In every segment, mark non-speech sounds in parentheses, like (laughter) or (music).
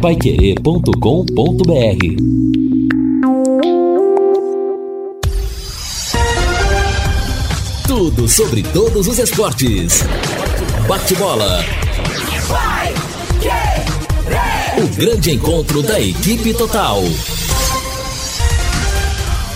paiquerê.com.br Tudo sobre todos os esportes. Bate-bola. O grande encontro da equipe total.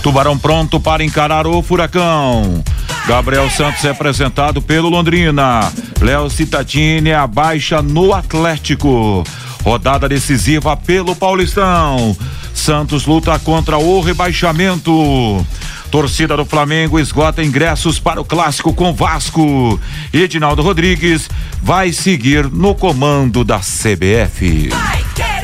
Tubarão pronto para encarar o Furacão. Gabriel Santos é apresentado pelo Londrina. Léo Citatini abaixa no Atlético. Rodada decisiva pelo Paulistão. Santos luta contra o rebaixamento. Torcida do Flamengo esgota ingressos para o clássico com Vasco. Edinaldo Rodrigues vai seguir no comando da CBF.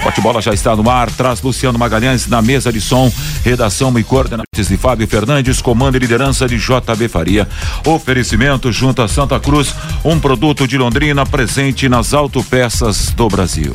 Bate-bola já está no ar, traz Luciano Magalhães na mesa de som, redação e coordenadores de Fábio Fernandes, comando e liderança de JB Faria. Oferecimento junto a Santa Cruz, um produto de Londrina presente nas autopeças do Brasil.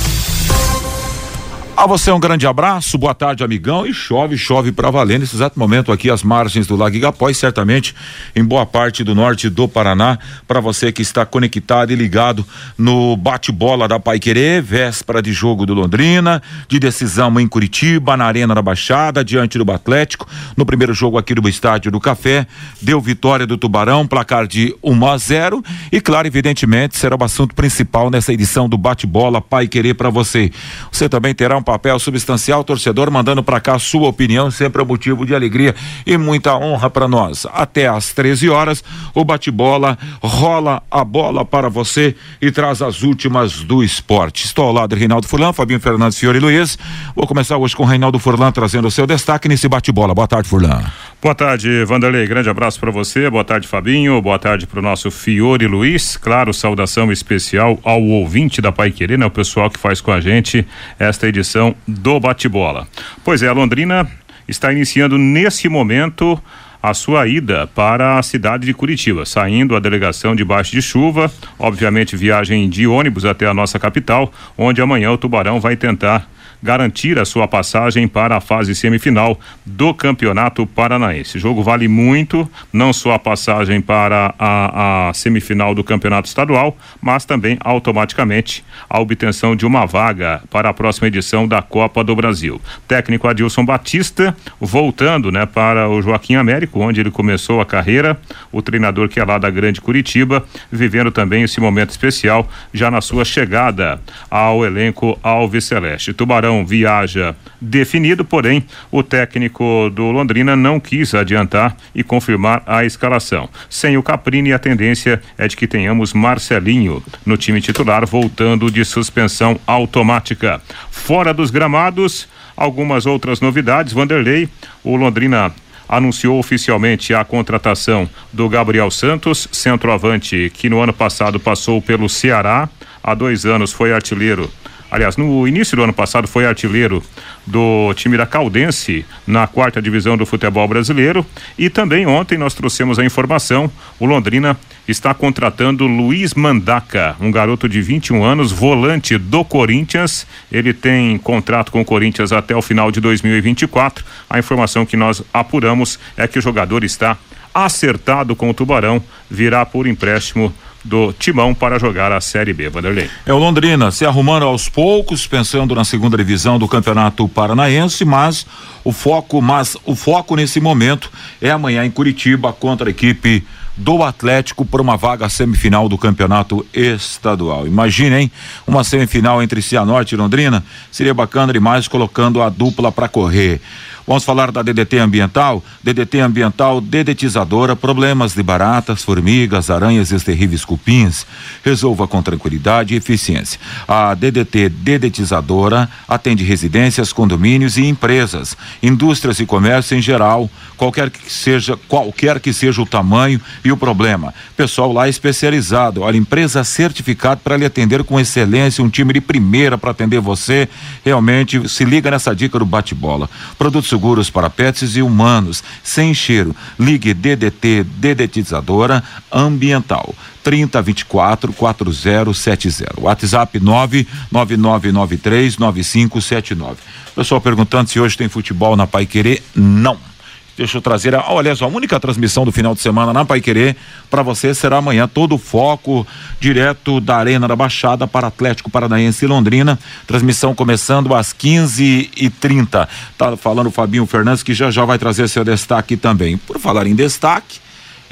A você um grande abraço, boa tarde, amigão. E chove, chove para valer nesse exato momento aqui às margens do Lago Igapó e certamente em boa parte do norte do Paraná. Para você que está conectado e ligado no bate-bola da Pai Querer, véspera de jogo do Londrina, de decisão em Curitiba, na Arena da Baixada, diante do Atlético. No primeiro jogo aqui do Estádio do Café, deu vitória do Tubarão, placar de 1 a 0. E claro, evidentemente, será o assunto principal nessa edição do bate-bola Pai Querer para você. Você também terá um papel substancial, torcedor, mandando para cá sua opinião, sempre é motivo de alegria e muita honra para nós. Até às 13 horas, o bate-bola rola a bola para você e traz as últimas do esporte. Estou ao lado de Reinaldo Furlan, Fabinho Fernandes Fiore Luiz. Vou começar hoje com o Reinaldo Furlan trazendo o seu destaque nesse bate-bola. Boa tarde, Furlan. Boa tarde, Vanderlei. Grande abraço para você. Boa tarde, Fabinho. Boa tarde para o nosso Fiore Luiz. Claro, saudação especial ao ouvinte da Pai Querer, né? O pessoal que faz com a gente esta edição do Bate-Bola. Pois é, a Londrina está iniciando nesse momento a sua ida para a cidade de Curitiba, saindo a delegação debaixo de chuva, obviamente viagem de ônibus até a nossa capital, onde amanhã o Tubarão vai tentar garantir a sua passagem para a fase semifinal do Campeonato Paranaense. O jogo vale muito, não só a passagem para a, a semifinal do Campeonato Estadual, mas também automaticamente a obtenção de uma vaga para a próxima edição da Copa do Brasil. Técnico Adilson Batista, voltando, né, para o Joaquim Américo, onde ele começou a carreira, o treinador que é lá da Grande Curitiba, vivendo também esse momento especial já na sua chegada ao elenco Alves Celeste. Tubarão viaja definido, porém o técnico do Londrina não quis adiantar e confirmar a escalação. Sem o Caprini, a tendência é de que tenhamos Marcelinho no time titular, voltando de suspensão automática. Fora dos gramados, algumas outras novidades. Vanderlei, o Londrina anunciou oficialmente a contratação do Gabriel Santos, centroavante que no ano passado passou pelo Ceará, há dois anos foi artilheiro aliás, no início do ano passado foi artilheiro do time da Caldense na quarta divisão do futebol brasileiro e também ontem nós trouxemos a informação, o Londrina está contratando Luiz Mandaca, um garoto de 21 anos, volante do Corinthians. Ele tem contrato com o Corinthians até o final de 2024. A informação que nós apuramos é que o jogador está acertado com o Tubarão, virá por empréstimo do Timão para jogar a Série B, Vanderlei. É o Londrina se arrumando aos poucos, pensando na segunda divisão do Campeonato Paranaense, mas o foco, mas o foco nesse momento é amanhã em Curitiba contra a equipe do Atlético por uma vaga semifinal do campeonato estadual. Imaginem uma semifinal entre Cianorte e Londrina, seria bacana demais colocando a dupla para correr. Vamos falar da DDT ambiental? DDT ambiental dedetizadora, problemas de baratas, formigas, aranhas e os terríveis cupins. Resolva com tranquilidade e eficiência. A DDT dedetizadora atende residências, condomínios e empresas, indústrias e comércio em geral, qualquer que seja, qualquer que seja o tamanho e o problema. Pessoal lá especializado, olha, empresa certificada para lhe atender com excelência, um time de primeira para atender você. Realmente se liga nessa dica do bate-bola. Produtos seguros para pets e humanos, sem cheiro. Ligue DDT Dedetizadora Ambiental. 3024 4070. WhatsApp 99993 9579. Pessoal perguntando se hoje tem futebol na Pai Querer? Não. Deixa eu trazer, a, olha só, a única transmissão do final de semana na Pai Querer para você será amanhã todo o foco direto da Arena da Baixada para Atlético Paranaense e Londrina. Transmissão começando às 15 e 30 Tá falando o Fabinho Fernandes que já já vai trazer seu destaque também. Por falar em destaque,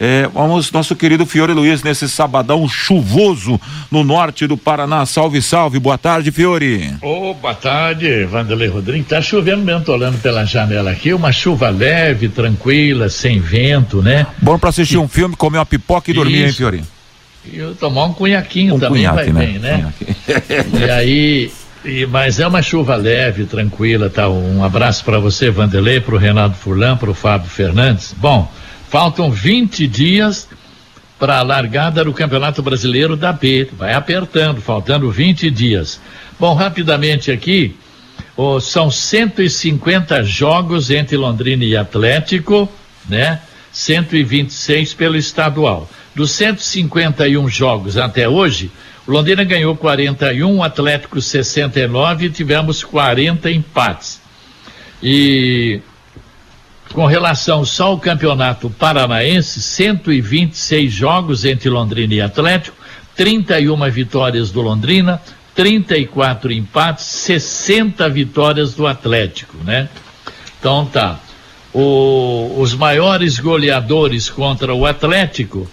é, vamos, nosso querido Fiore Luiz, nesse sabadão chuvoso no norte do Paraná. Salve, salve, boa tarde, Fiore. Oh, boa tarde, Vanderlei Rodrigues. Tá chovendo mesmo, tô olhando pela janela aqui, uma chuva leve, tranquila, sem vento, né? Bom para assistir e... um filme, comer uma pipoca e Isso. dormir, hein, Fiore? E eu tomar um cunhaquinho um também cunhaque, vai né? bem, né? (laughs) e aí, e, mas é uma chuva leve, tranquila, tá? Um abraço para você, Vanderlei, para o Renato Furlan, para o Fábio Fernandes. Bom, Faltam 20 dias para a largada do Campeonato Brasileiro da B. Vai apertando, faltando 20 dias. Bom, rapidamente aqui, oh, são 150 jogos entre Londrina e Atlético, né? 126 pelo estadual. Dos 151 jogos até hoje, Londrina ganhou 41, o Atlético 69 e tivemos 40 empates. E com relação só ao campeonato paranaense, 126 jogos entre Londrina e Atlético, 31 vitórias do Londrina, 34 empates, 60 vitórias do Atlético, né? Então tá. O, os maiores goleadores contra o Atlético,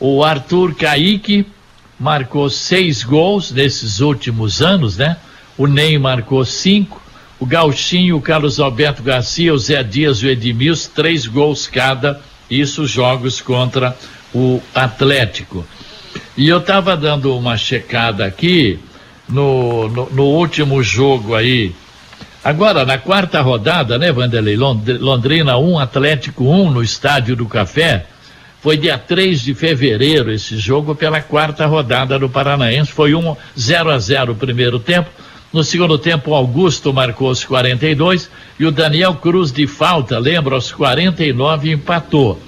o Arthur Caíque marcou seis gols nesses últimos anos, né? O Ney marcou cinco, o Gauchinho, o Carlos Alberto Garcia, o Zé Dias o Edmilson, três gols cada, isso jogos contra o Atlético. E eu estava dando uma checada aqui no, no, no, último jogo aí. Agora, na quarta rodada, né, Vanderlei? Londrina 1, Atlético 1 no Estádio do Café. Foi dia 3 de fevereiro esse jogo pela quarta rodada do Paranaense. Foi um 0 a 0 o primeiro tempo. No segundo tempo, Augusto marcou os 42 e o Daniel Cruz de falta, lembra, aos 49 empatou.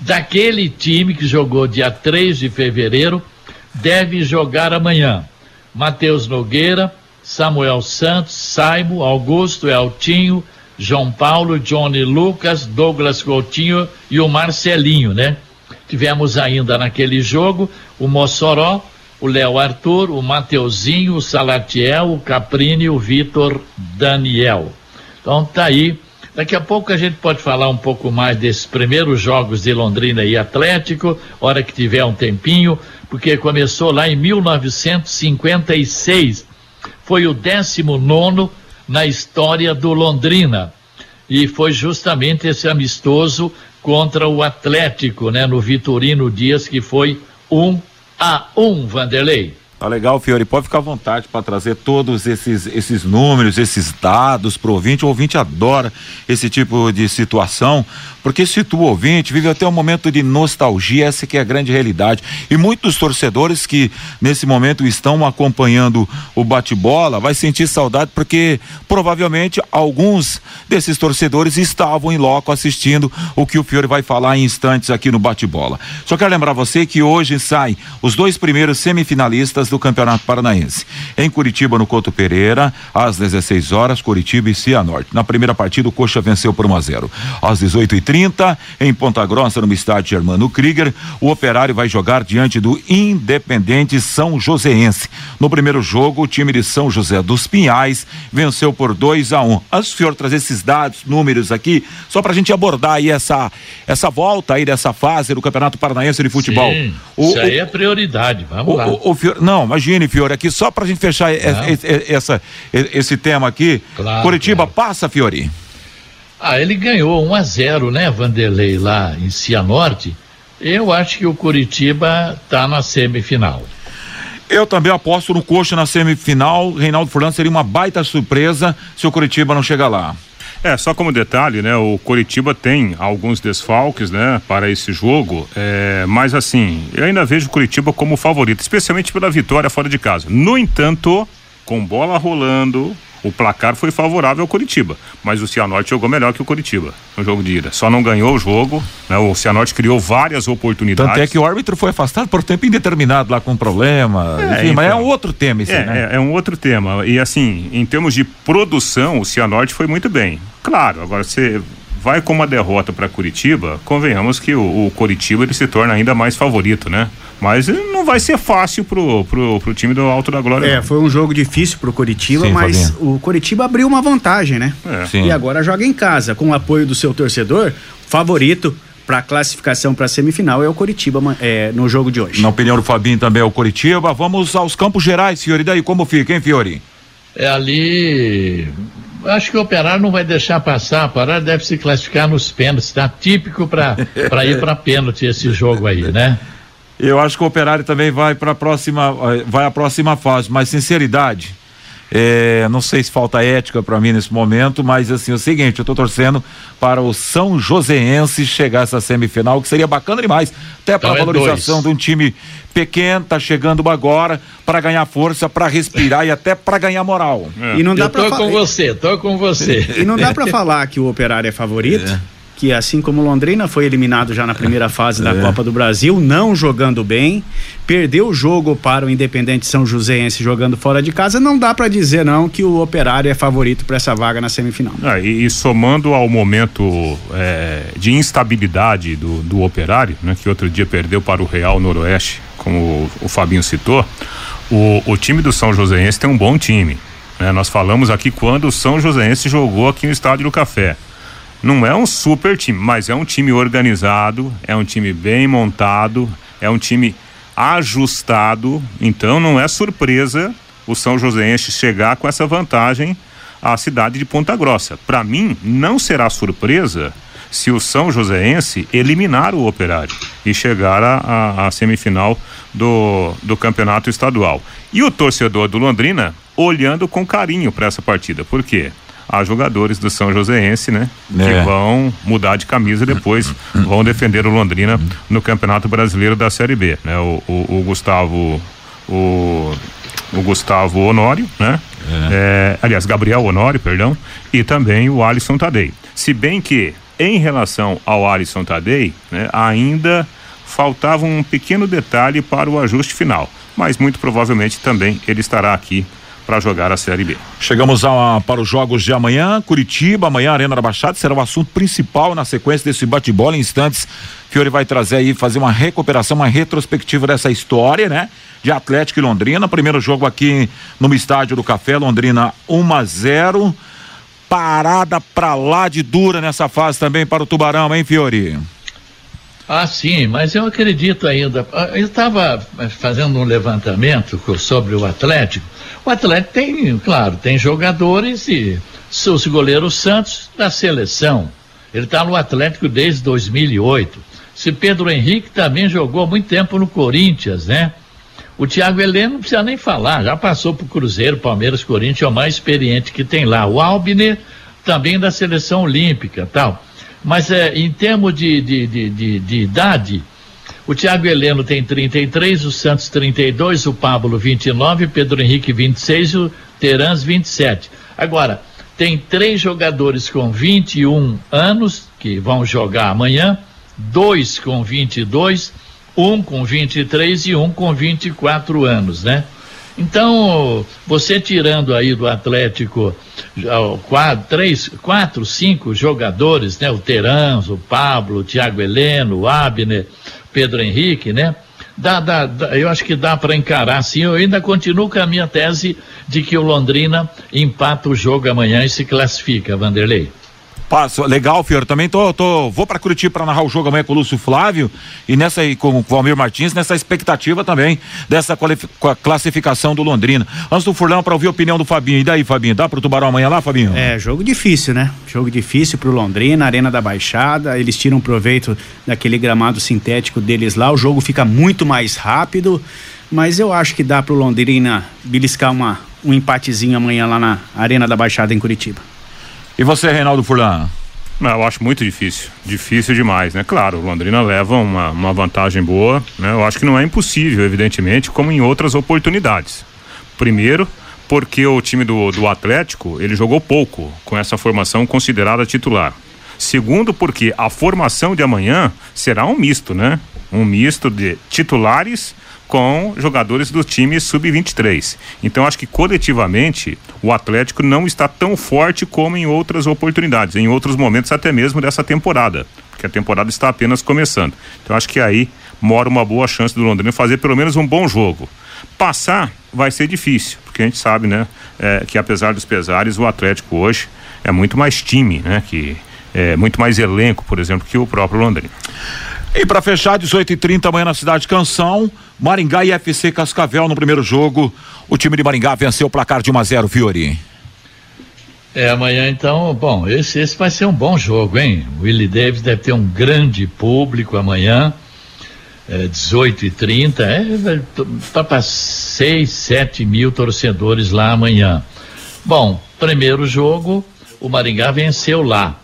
Daquele time que jogou dia 3 de fevereiro, deve jogar amanhã. Matheus Nogueira, Samuel Santos, Saimo, Augusto, Eltinho, João Paulo, Johnny Lucas, Douglas Coutinho e o Marcelinho, né? Tivemos ainda naquele jogo o Mossoró, o Léo Arthur, o Mateuzinho, o Salatiel, o Caprini o Vitor Daniel. Então tá aí. Daqui a pouco a gente pode falar um pouco mais desses primeiros jogos de Londrina e Atlético, hora que tiver um tempinho, porque começou lá em 1956. Foi o 19 na história do Londrina. E foi justamente esse amistoso contra o Atlético, né, no Vitorino Dias, que foi um a um, Vanderlei. Tá legal, Fiore. Pode ficar à vontade para trazer todos esses, esses números, esses dados para o ouvinte. O ouvinte adora esse tipo de situação, porque se tu ouvinte vive até um momento de nostalgia, essa que é a grande realidade. E muitos torcedores que nesse momento estão acompanhando o bate-bola vai sentir saudade porque provavelmente alguns desses torcedores estavam em loco assistindo o que o Fiore vai falar em instantes aqui no bate-bola. Só quero lembrar você que hoje saem os dois primeiros semifinalistas do Campeonato Paranaense. Em Curitiba, no Couto Pereira, às 16 horas, Curitiba e Cianorte. Na primeira partida, o Coxa venceu por 1 a 0. Às 18h30, 30 em Ponta Grossa, no estádio Germano Krieger. O Operário vai jogar diante do Independente São Joséense. No primeiro jogo, o time de São José dos Pinhais venceu por 2 a 1 um. Antes do senhor trazer esses dados, números aqui, só para a gente abordar aí essa, essa volta aí dessa fase do Campeonato Paranaense de Futebol. Sim, o, isso aí o, é prioridade, vamos o, lá. O, Fiore, não, imagine, Fiore, aqui só para a gente fechar essa, essa, esse tema aqui. Claro, Curitiba, claro. passa, Fiore. Ah, ele ganhou 1 a 0, né, Vanderlei, lá em Cianorte. Eu acho que o Curitiba está na semifinal. Eu também aposto no Coxa na semifinal. Reinaldo Furlan seria uma baita surpresa se o Curitiba não chegar lá. É, só como detalhe, né? O Coritiba tem alguns desfalques, né? Para esse jogo, é, mas assim, eu ainda vejo o Curitiba como favorito, especialmente pela vitória fora de casa. No entanto, com bola rolando, o placar foi favorável ao Curitiba, mas o Cianorte jogou melhor que o Curitiba no jogo de ida. Só não ganhou o jogo, né? O Cianorte criou várias oportunidades. Tanto é que o árbitro foi afastado por tempo indeterminado lá com problema. É, enfim, então, mas é um outro tema esse, é, né? É, é um outro tema. E assim, em termos de produção, o Cianorte foi muito bem. Claro, agora você vai com uma derrota para Curitiba, convenhamos que o, o Curitiba ele se torna ainda mais favorito, né? Mas não vai ser fácil pro, pro, pro time do Alto da Glória. É, foi um jogo difícil pro Curitiba, Sim, mas Fabinho. o Curitiba abriu uma vantagem, né? É. E agora joga em casa, com o apoio do seu torcedor, favorito para classificação para semifinal é o Coritiba é, no jogo de hoje. Na opinião do Fabinho também é o Coritiba. Vamos aos Campos Gerais, Fiori. Daí como fica, hein, Fiori? É ali. Acho que o Operário não vai deixar passar. O Operário deve se classificar nos pênaltis. Tá típico para ir para pênalti esse jogo aí, né? Eu acho que o Operário também vai para a próxima, vai à próxima fase. Mas sinceridade, é, não sei se falta ética para mim nesse momento, mas assim, é o seguinte, eu estou torcendo para o São Joséense chegar a essa semifinal, que seria bacana demais, até para a então é valorização dois. de um time pequeno, tá chegando agora para ganhar força, para respirar e até para ganhar moral. É. E não dá eu tô com você, tô com você. E não dá para falar que o Operário é favorito. É que assim como Londrina foi eliminado já na primeira (laughs) fase da é. Copa do Brasil, não jogando bem, perdeu o jogo para o Independente São Joséense jogando fora de casa, não dá para dizer não que o Operário é favorito para essa vaga na semifinal. Ah, e, e, somando ao momento é, de instabilidade do, do Operário, né, que outro dia perdeu para o Real Noroeste, como o, o Fabinho citou, o, o time do São Joséense tem um bom time. Né? Nós falamos aqui quando o São Joséense jogou aqui no Estádio do Café. Não é um super time, mas é um time organizado, é um time bem montado, é um time ajustado. Então não é surpresa o São Joséense chegar com essa vantagem à cidade de Ponta Grossa. Para mim, não será surpresa se o São Joséense eliminar o Operário e chegar à semifinal do, do campeonato estadual. E o torcedor do Londrina olhando com carinho para essa partida. Por quê? A jogadores do São Joséense, né? É. Que vão mudar de camisa depois vão defender o Londrina no Campeonato Brasileiro da Série B, né? O, o, o Gustavo o, o Gustavo Honório, né? É. É, aliás, Gabriel Honório, perdão, e também o Alisson Tadei. Se bem que, em relação ao Alisson Tadei, né, ainda faltava um pequeno detalhe para o ajuste final, mas muito provavelmente também ele estará aqui para jogar a Série B. Chegamos a, para os jogos de amanhã, Curitiba, amanhã Arena da Baixada, será o assunto principal na sequência desse bate-bola em instantes. Fiore vai trazer aí, fazer uma recuperação, uma retrospectiva dessa história, né? De Atlético e Londrina. Primeiro jogo aqui no estádio do Café, Londrina 1 a 0. Parada pra lá de dura nessa fase também para o Tubarão, hein, Fiore? Ah, sim, mas eu acredito ainda. Ah, eu estava fazendo um levantamento sobre o Atlético. O Atlético tem, claro, tem jogadores e seus goleiros Santos da seleção. Ele está no Atlético desde 2008. Se Pedro Henrique também jogou muito tempo no Corinthians, né? O Thiago Heleno não precisa nem falar, já passou por Cruzeiro, Palmeiras, Corinthians, é o mais experiente que tem lá. O Albner também da seleção olímpica, tal. Mas é, em termos de, de, de, de, de idade, o Thiago Heleno tem 33, o Santos 32, o Pablo 29, Pedro Henrique 26 e o Terans 27. Agora, tem três jogadores com 21 anos que vão jogar amanhã, dois com 22, um com 23 e um com 24 anos, né? Então, você tirando aí do Atlético quatro, três, quatro, cinco jogadores, né? O Terans, o Pablo, o Thiago Heleno, o Abner, Pedro Henrique, né? Dá, dá, dá, eu acho que dá para encarar sim. Eu ainda continuo com a minha tese de que o Londrina empata o jogo amanhã e se classifica, Vanderlei. Passo, legal, Fiore. Também tô, tô vou para Curitiba para narrar o jogo amanhã com o Lúcio Flávio e nessa aí com o Valmir Martins, nessa expectativa também dessa classificação do Londrina. Antes do Furlão para ouvir a opinião do Fabinho. E daí, Fabinho, dá pro Tubarão amanhã lá, Fabinho? É, jogo difícil, né? Jogo difícil pro Londrina, Arena da Baixada, eles tiram proveito daquele gramado sintético deles lá, o jogo fica muito mais rápido, mas eu acho que dá pro Londrina beliscar uma um empatezinho amanhã lá na Arena da Baixada em Curitiba. E você, Reinaldo Furlan? Eu acho muito difícil, difícil demais, né? Claro, o Londrina leva uma, uma vantagem boa, né? Eu acho que não é impossível, evidentemente, como em outras oportunidades. Primeiro, porque o time do, do Atlético, ele jogou pouco com essa formação considerada titular. Segundo, porque a formação de amanhã será um misto, né? um misto de titulares com jogadores do time sub-23. Então acho que coletivamente o Atlético não está tão forte como em outras oportunidades, em outros momentos até mesmo dessa temporada, porque a temporada está apenas começando. Então acho que aí mora uma boa chance do Londrina fazer pelo menos um bom jogo. Passar vai ser difícil, porque a gente sabe, né, é, que apesar dos pesares, o Atlético hoje é muito mais time, né, que é muito mais elenco, por exemplo, que o próprio Londrina. E para fechar, 18h30 amanhã na cidade de Canção, Maringá e FC Cascavel no primeiro jogo. O time de Maringá venceu o placar de 1 a 0 Fiori. É, amanhã então, bom, esse, esse vai ser um bom jogo, hein? O Willie Davis deve ter um grande público amanhã, é, 18 e 30 é, tá para 6, 7 mil torcedores lá amanhã. Bom, primeiro jogo, o Maringá venceu lá.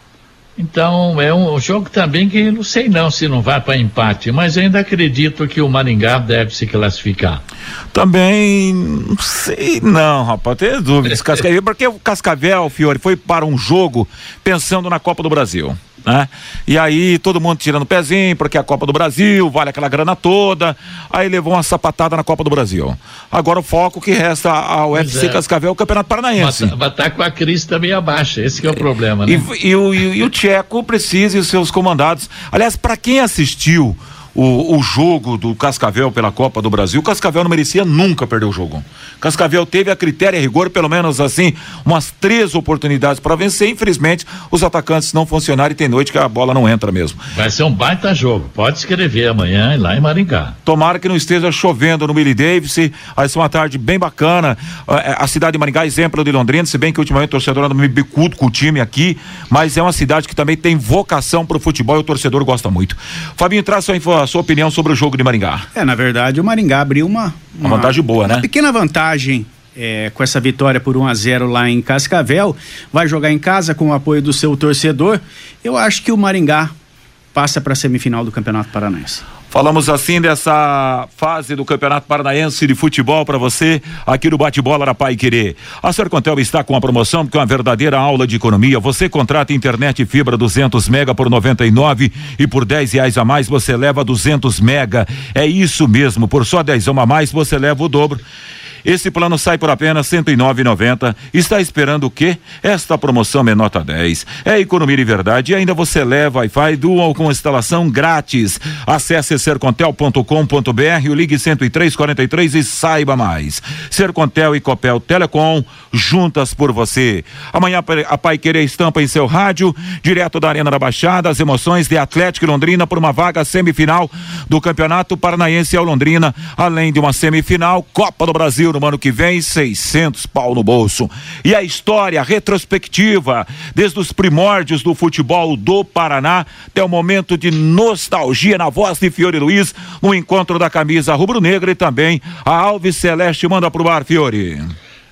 Então é um jogo também que não sei não se não vai para empate, mas ainda acredito que o Maringá deve se classificar. Também não sei não, rapaz, tenho dúvidas. (laughs) Cascavel, porque o Cascavel, Fiore, foi para um jogo pensando na Copa do Brasil né? E aí todo mundo tirando o pezinho, porque a Copa do Brasil, vale aquela grana toda. Aí levou uma sapatada na Copa do Brasil. Agora o foco que resta ao UFC é. Cascavel é o Campeonato Paranaense. Vai estar tá com a crise também abaixo, esse é o problema, né? E, e, e, e o Tcheco precisa e os seus comandados. Aliás, para quem assistiu o, o jogo do Cascavel pela Copa do Brasil, o Cascavel não merecia nunca perder o jogo. Cascavel teve a critério e rigor, pelo menos assim, umas três oportunidades para vencer. Infelizmente, os atacantes não funcionaram e tem noite que a bola não entra mesmo. Vai ser um baita jogo. Pode escrever amanhã lá em Maringá. Tomara que não esteja chovendo no Billy Davis. Vai ser uma tarde bem bacana. É, a cidade de Maringá, exemplo de Londrina, se bem que ultimamente o torcedor anda me bicudo com o time aqui, mas é uma cidade que também tem vocação para o futebol e o torcedor gosta muito. Fabinho, traz sua informação sua opinião sobre o jogo de Maringá. É, na verdade, o Maringá abriu uma. Uma, uma vantagem boa, né? Uma pequena vantagem é, com essa vitória por 1 a 0 lá em Cascavel, vai jogar em casa com o apoio do seu torcedor. Eu acho que o Maringá passa para a semifinal do Campeonato Paranaense. Falamos assim dessa fase do Campeonato Paranaense de Futebol para você aqui no Bate-Bola da Pai Querer. A Sercontel está com a promoção que é uma verdadeira aula de economia. Você contrata internet fibra 200 mega por 99 e por 10 reais a mais você leva 200 mega. É isso mesmo, por só 10 a mais você leva o dobro. Esse plano sai por apenas R$ 109,90. Está esperando o quê? Esta promoção é nota 10. É economia de verdade e ainda você leva Wi-Fi Dual com instalação grátis. Acesse sercontel.com.br, ligue 10343 e saiba mais. Sercontel e Copel Telecom, juntas por você. Amanhã a Pai Querer estampa em seu rádio, direto da Arena da Baixada, as emoções de Atlético e Londrina por uma vaga semifinal do Campeonato Paranaense ao Londrina, além de uma semifinal Copa do Brasil Brasil no ano que vem, 600 pau no bolso. E a história retrospectiva, desde os primórdios do futebol do Paraná até o momento de nostalgia na voz de Fiore Luiz, no encontro da camisa rubro-negra e também a Alves Celeste manda pro bar, Fiore.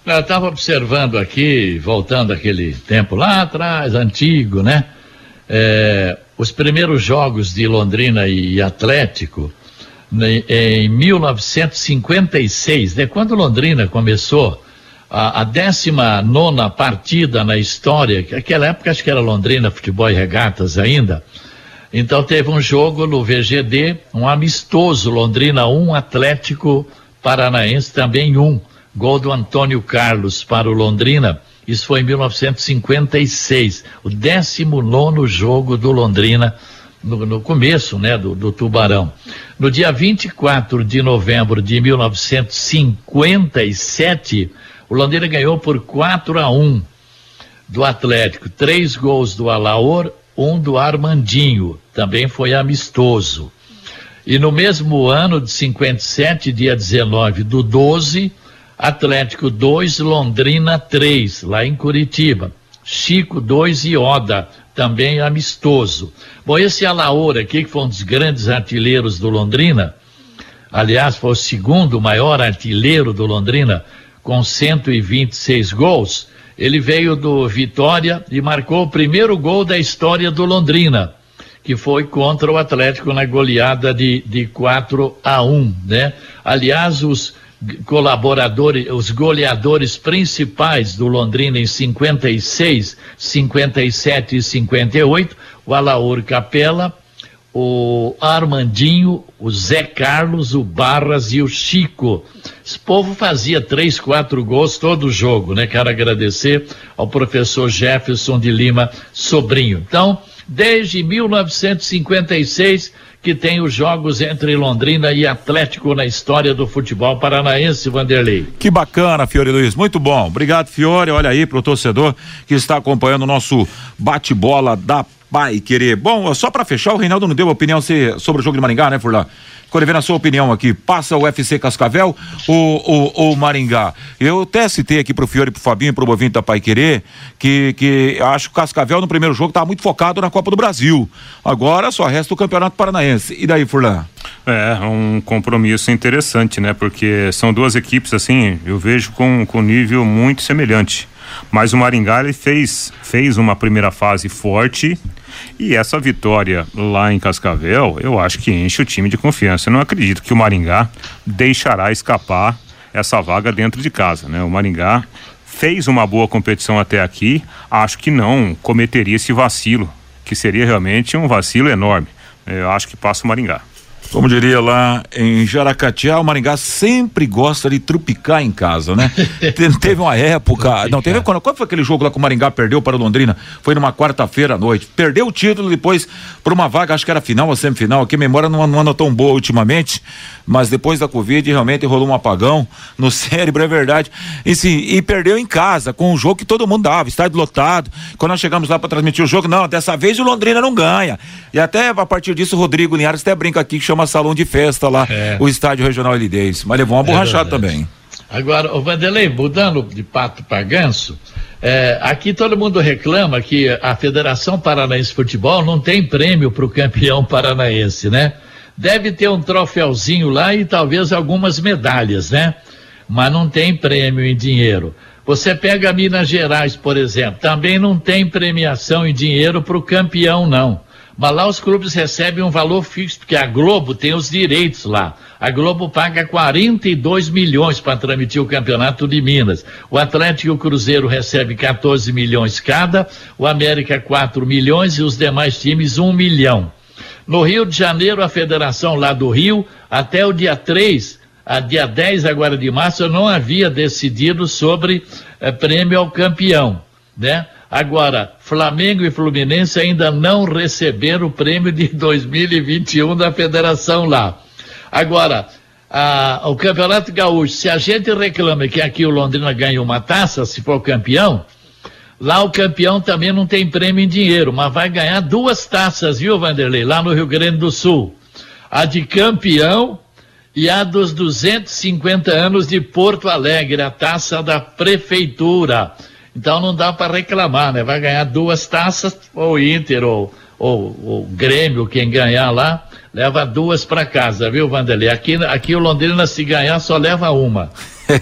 Eu estava observando aqui, voltando aquele tempo lá atrás, antigo, né? É, os primeiros jogos de Londrina e Atlético, em 1956, né, quando Londrina começou a, a 19 partida na história, que naquela época acho que era Londrina Futebol e Regatas ainda. Então teve um jogo no VGD, um amistoso, Londrina 1, Atlético Paranaense também 1. Gol do Antônio Carlos para o Londrina. Isso foi em 1956, o 19 jogo do Londrina no, no começo né, do, do, Tubarão. No dia 24 de novembro de 1957, o Londrina ganhou por 4 a 1 do Atlético. Três gols do Alaor, um do Armandinho. Também foi amistoso. E no mesmo ano de 57, dia 19 do 12, Atlético 2, Londrina 3, lá em Curitiba. Chico 2 e Oda também amistoso. Bom, esse Alaor aqui, que foi um dos grandes artilheiros do Londrina, aliás, foi o segundo maior artilheiro do Londrina, com 126 gols, ele veio do Vitória e marcou o primeiro gol da história do Londrina, que foi contra o Atlético na goleada de, de 4 a 1, né? Aliás, os colaboradores, os goleadores principais do Londrina em 56, 57 e 58, o Alaor Capela, o Armandinho, o Zé Carlos, o Barras e o Chico. Esse povo fazia três, quatro gols todo jogo, né? Quero agradecer ao professor Jefferson de Lima Sobrinho. Então, desde 1956 que tem os jogos entre Londrina e Atlético na história do futebol paranaense, Vanderlei. Que bacana, Fiore Luiz, muito bom. Obrigado, Fiore. Olha aí pro torcedor que está acompanhando o nosso bate-bola da Pai Querer. Bom, só para fechar, o Reinaldo não deu opinião sobre o jogo de Maringá, né, Furlan? Quero ver a sua opinião aqui. Passa o UFC Cascavel ou, o Maringá? Eu até citei aqui pro Fiore, pro Fabinho, pro Bovinho da Pai Querer, que, que acho que o Cascavel no primeiro jogo estava muito focado na Copa do Brasil. Agora só resta o Campeonato Paranaense. E daí, Furlan? É, um compromisso interessante, né? Porque são duas equipes, assim, eu vejo com, com nível muito semelhante. Mas o Maringá ele fez, fez uma primeira fase forte e essa vitória lá em Cascavel, eu acho que enche o time de confiança. Eu não acredito que o Maringá deixará escapar essa vaga dentro de casa, né? O Maringá fez uma boa competição até aqui, acho que não cometeria esse vacilo, que seria realmente um vacilo enorme. Eu acho que passa o Maringá. Como diria lá em Jaracatiá, o Maringá sempre gosta de trupicar em casa, né? (laughs) Te, teve uma época. não, teve quando, quando foi aquele jogo lá que o Maringá perdeu para o Londrina? Foi numa quarta-feira à noite. Perdeu o título depois por uma vaga, acho que era final ou semifinal. Aqui a memória não, não anda tão boa ultimamente, mas depois da Covid realmente rolou um apagão no (laughs) cérebro, é verdade. E, sim, e perdeu em casa, com um jogo que todo mundo dava, estádio lotado. Quando nós chegamos lá para transmitir o jogo, não, dessa vez o Londrina não ganha. E até a partir disso o Rodrigo Linhares até brinca aqui que chama chama salão de festa lá, é. o estádio regional Elidense. Mas levou uma borrachada também. Agora, o Vanderlei, mudando de pato para ganso, é, aqui todo mundo reclama que a Federação Paranaense de Futebol não tem prêmio para o campeão paranaense, né? Deve ter um troféuzinho lá e talvez algumas medalhas, né? Mas não tem prêmio em dinheiro. Você pega Minas Gerais, por exemplo, também não tem premiação em dinheiro para o campeão, não. Mas lá os clubes recebem um valor fixo, porque a Globo tem os direitos lá. A Globo paga 42 milhões para transmitir o campeonato de Minas. O Atlético e o Cruzeiro recebem 14 milhões cada, o América 4 milhões e os demais times 1 milhão. No Rio de Janeiro, a federação lá do Rio, até o dia 3, a dia 10 agora de março, não havia decidido sobre eh, prêmio ao campeão, né? Agora, Flamengo e Fluminense ainda não receberam o prêmio de (laughs) 2021 da federação lá. Agora, a, o Campeonato Gaúcho, se a gente reclama que aqui o Londrina ganha uma taça, se for campeão, lá o campeão também não tem prêmio em dinheiro, mas vai ganhar duas taças, viu, Vanderlei? Lá no Rio Grande do Sul. A de campeão e a dos 250 anos de Porto Alegre, a taça da prefeitura. Então não dá para reclamar, né? Vai ganhar duas taças, ou Inter, ou, ou, ou Grêmio, quem ganhar lá, leva duas para casa, viu, Vanderlei? Aqui, aqui o Londrina, se ganhar, só leva uma. (laughs)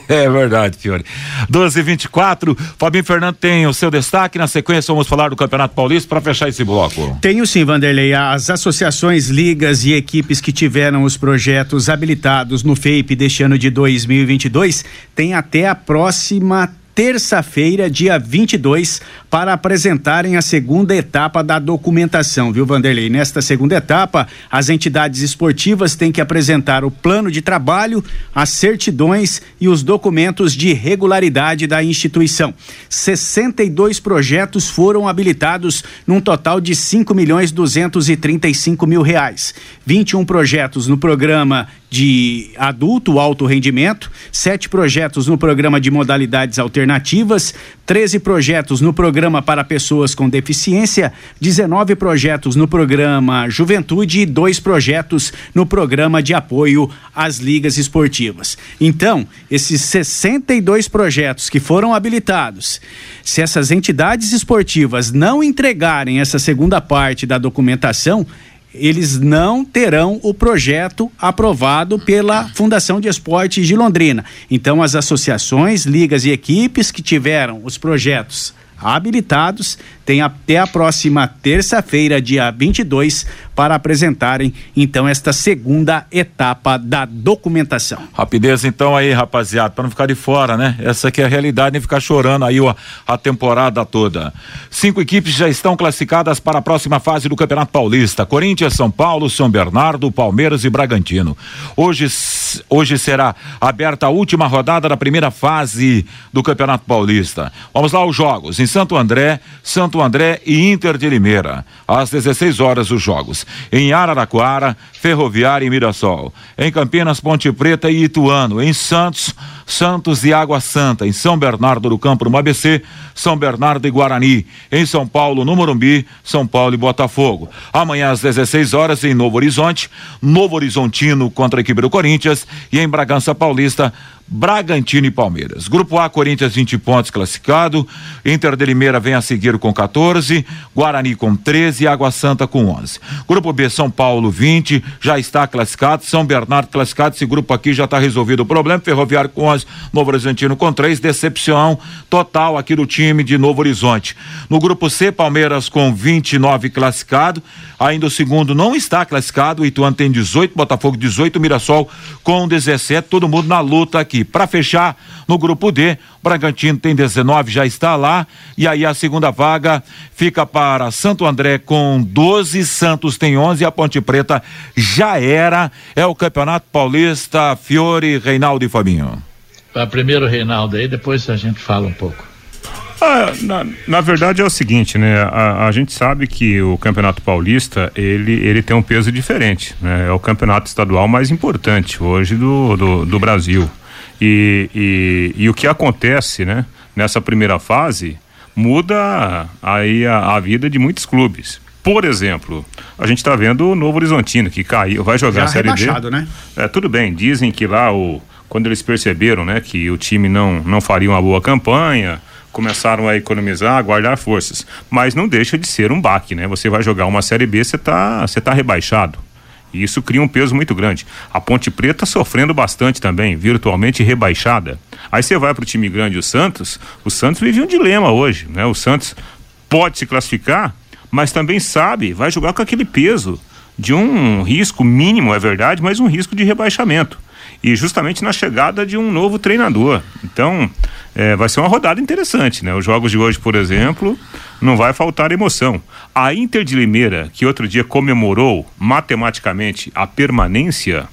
É verdade, Fiore. 12 e 24 Fabinho Fernando tem o seu destaque. Na sequência, vamos falar do Campeonato Paulista para fechar esse bloco. Tenho sim, Vanderlei. As associações, ligas e equipes que tiveram os projetos habilitados no FEIP deste ano de 2022 têm até a próxima terça-feira, dia 22, para apresentarem a segunda etapa da documentação, viu, Vanderlei? Nesta segunda etapa, as entidades esportivas têm que apresentar o plano de trabalho, as certidões e os documentos de regularidade da instituição. 62 projetos foram habilitados num total de 5 milhões 235 mil reais. 21 projetos no programa de adulto alto rendimento, sete projetos no programa de modalidades alternativas, 13 projetos no programa para pessoas com deficiência, 19 projetos no programa Juventude e dois projetos no programa de apoio às ligas esportivas. Então, esses 62 projetos que foram habilitados, se essas entidades esportivas não entregarem essa segunda parte da documentação, eles não terão o projeto aprovado pela Fundação de Esportes de Londrina. Então, as associações, ligas e equipes que tiveram os projetos habilitados têm até a próxima terça-feira, dia 22, para apresentarem então esta segunda etapa da documentação. Rapidez então aí, rapaziada, para não ficar de fora, né? Essa aqui é a realidade, nem ficar chorando aí ó, a temporada toda. Cinco equipes já estão classificadas para a próxima fase do Campeonato Paulista: Corinthians, São Paulo, São Bernardo, Palmeiras e Bragantino. Hoje, hoje será aberta a última rodada da primeira fase do Campeonato Paulista. Vamos lá os jogos. Em Santo André, Santo André e Inter de Limeira. Às 16 horas os jogos. Em Araraquara, Ferroviária e Mirassol. Em Campinas, Ponte Preta e Ituano. Em Santos, Santos e Água Santa. Em São Bernardo do Campo, no ABC, São Bernardo e Guarani. Em São Paulo, no Morumbi, São Paulo e Botafogo. Amanhã às 16 horas em Novo Horizonte, Novo Horizontino contra a equipe do Corinthians e em Bragança Paulista, Bragantino e Palmeiras. Grupo A, Corinthians 20 pontos classificado, Inter de Limeira vem a seguir com 14, Guarani com 13 e Água Santa com 11. Grupo B, São Paulo 20, já está classificado, São Bernardo classificado, esse grupo aqui já está resolvido o problema, Ferroviário com 11, Novo Horizontino com 3, decepção total aqui do time de Novo Horizonte. No grupo C, Palmeiras com 29 classificado, ainda o segundo não está classificado, o Ituano tem 18, Botafogo 18, Mirassol com 17, todo mundo na luta aqui aqui. Para fechar, no grupo D, Bragantino tem 19, já está lá. E aí a segunda vaga fica para Santo André com 12, Santos tem 11 e a Ponte Preta já era. É o Campeonato Paulista, Fiore, Reinaldo e Fabinho. Primeiro Reinaldo aí, depois a gente fala um pouco. Ah, na, na, verdade é o seguinte, né? A, a, gente sabe que o Campeonato Paulista ele, ele tem um peso diferente, né? É o campeonato estadual mais importante hoje do, do, do Brasil. E, e, e o que acontece, né? Nessa primeira fase muda aí a, a vida de muitos clubes. Por exemplo, a gente está vendo o Novo Horizontino que caiu, vai jogar Já a Série D. Né? É, tudo bem, dizem que lá o quando eles perceberam, né, que o time não não faria uma boa campanha, começaram a economizar, a guardar forças, mas não deixa de ser um baque, né? Você vai jogar uma Série B, você tá você tá rebaixado. E isso cria um peso muito grande. A Ponte Preta sofrendo bastante também, virtualmente rebaixada. Aí você vai para o time grande, o Santos. O Santos vive um dilema hoje, né? O Santos pode se classificar, mas também sabe, vai jogar com aquele peso de um risco mínimo, é verdade, mas um risco de rebaixamento e justamente na chegada de um novo treinador. Então, é, vai ser uma rodada interessante, né? Os jogos de hoje, por exemplo, não vai faltar emoção. A Inter de Limeira, que outro dia comemorou matematicamente a permanência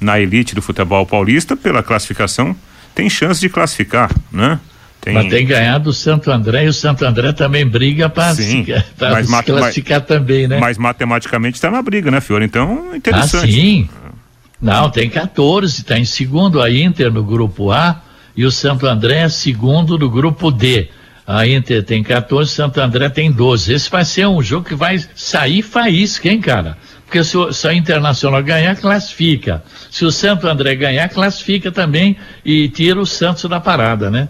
na elite do futebol paulista pela classificação, tem chance de classificar, né? Tem... Mas tem ganhado do Santo André e o Santo André também briga para se, (laughs) se classificar mas, também, né? Mas matematicamente está na briga, né, Fiore? Então, interessante. Ah, sim. Não, tem 14, está em segundo a Inter no grupo A e o Santo André é segundo no grupo D. A Inter tem 14, Santo André tem 12. Esse vai ser um jogo que vai sair faísca, hein, cara? Porque se, o, se a Internacional ganhar, classifica. Se o Santo André ganhar, classifica também e tira o Santos da parada, né?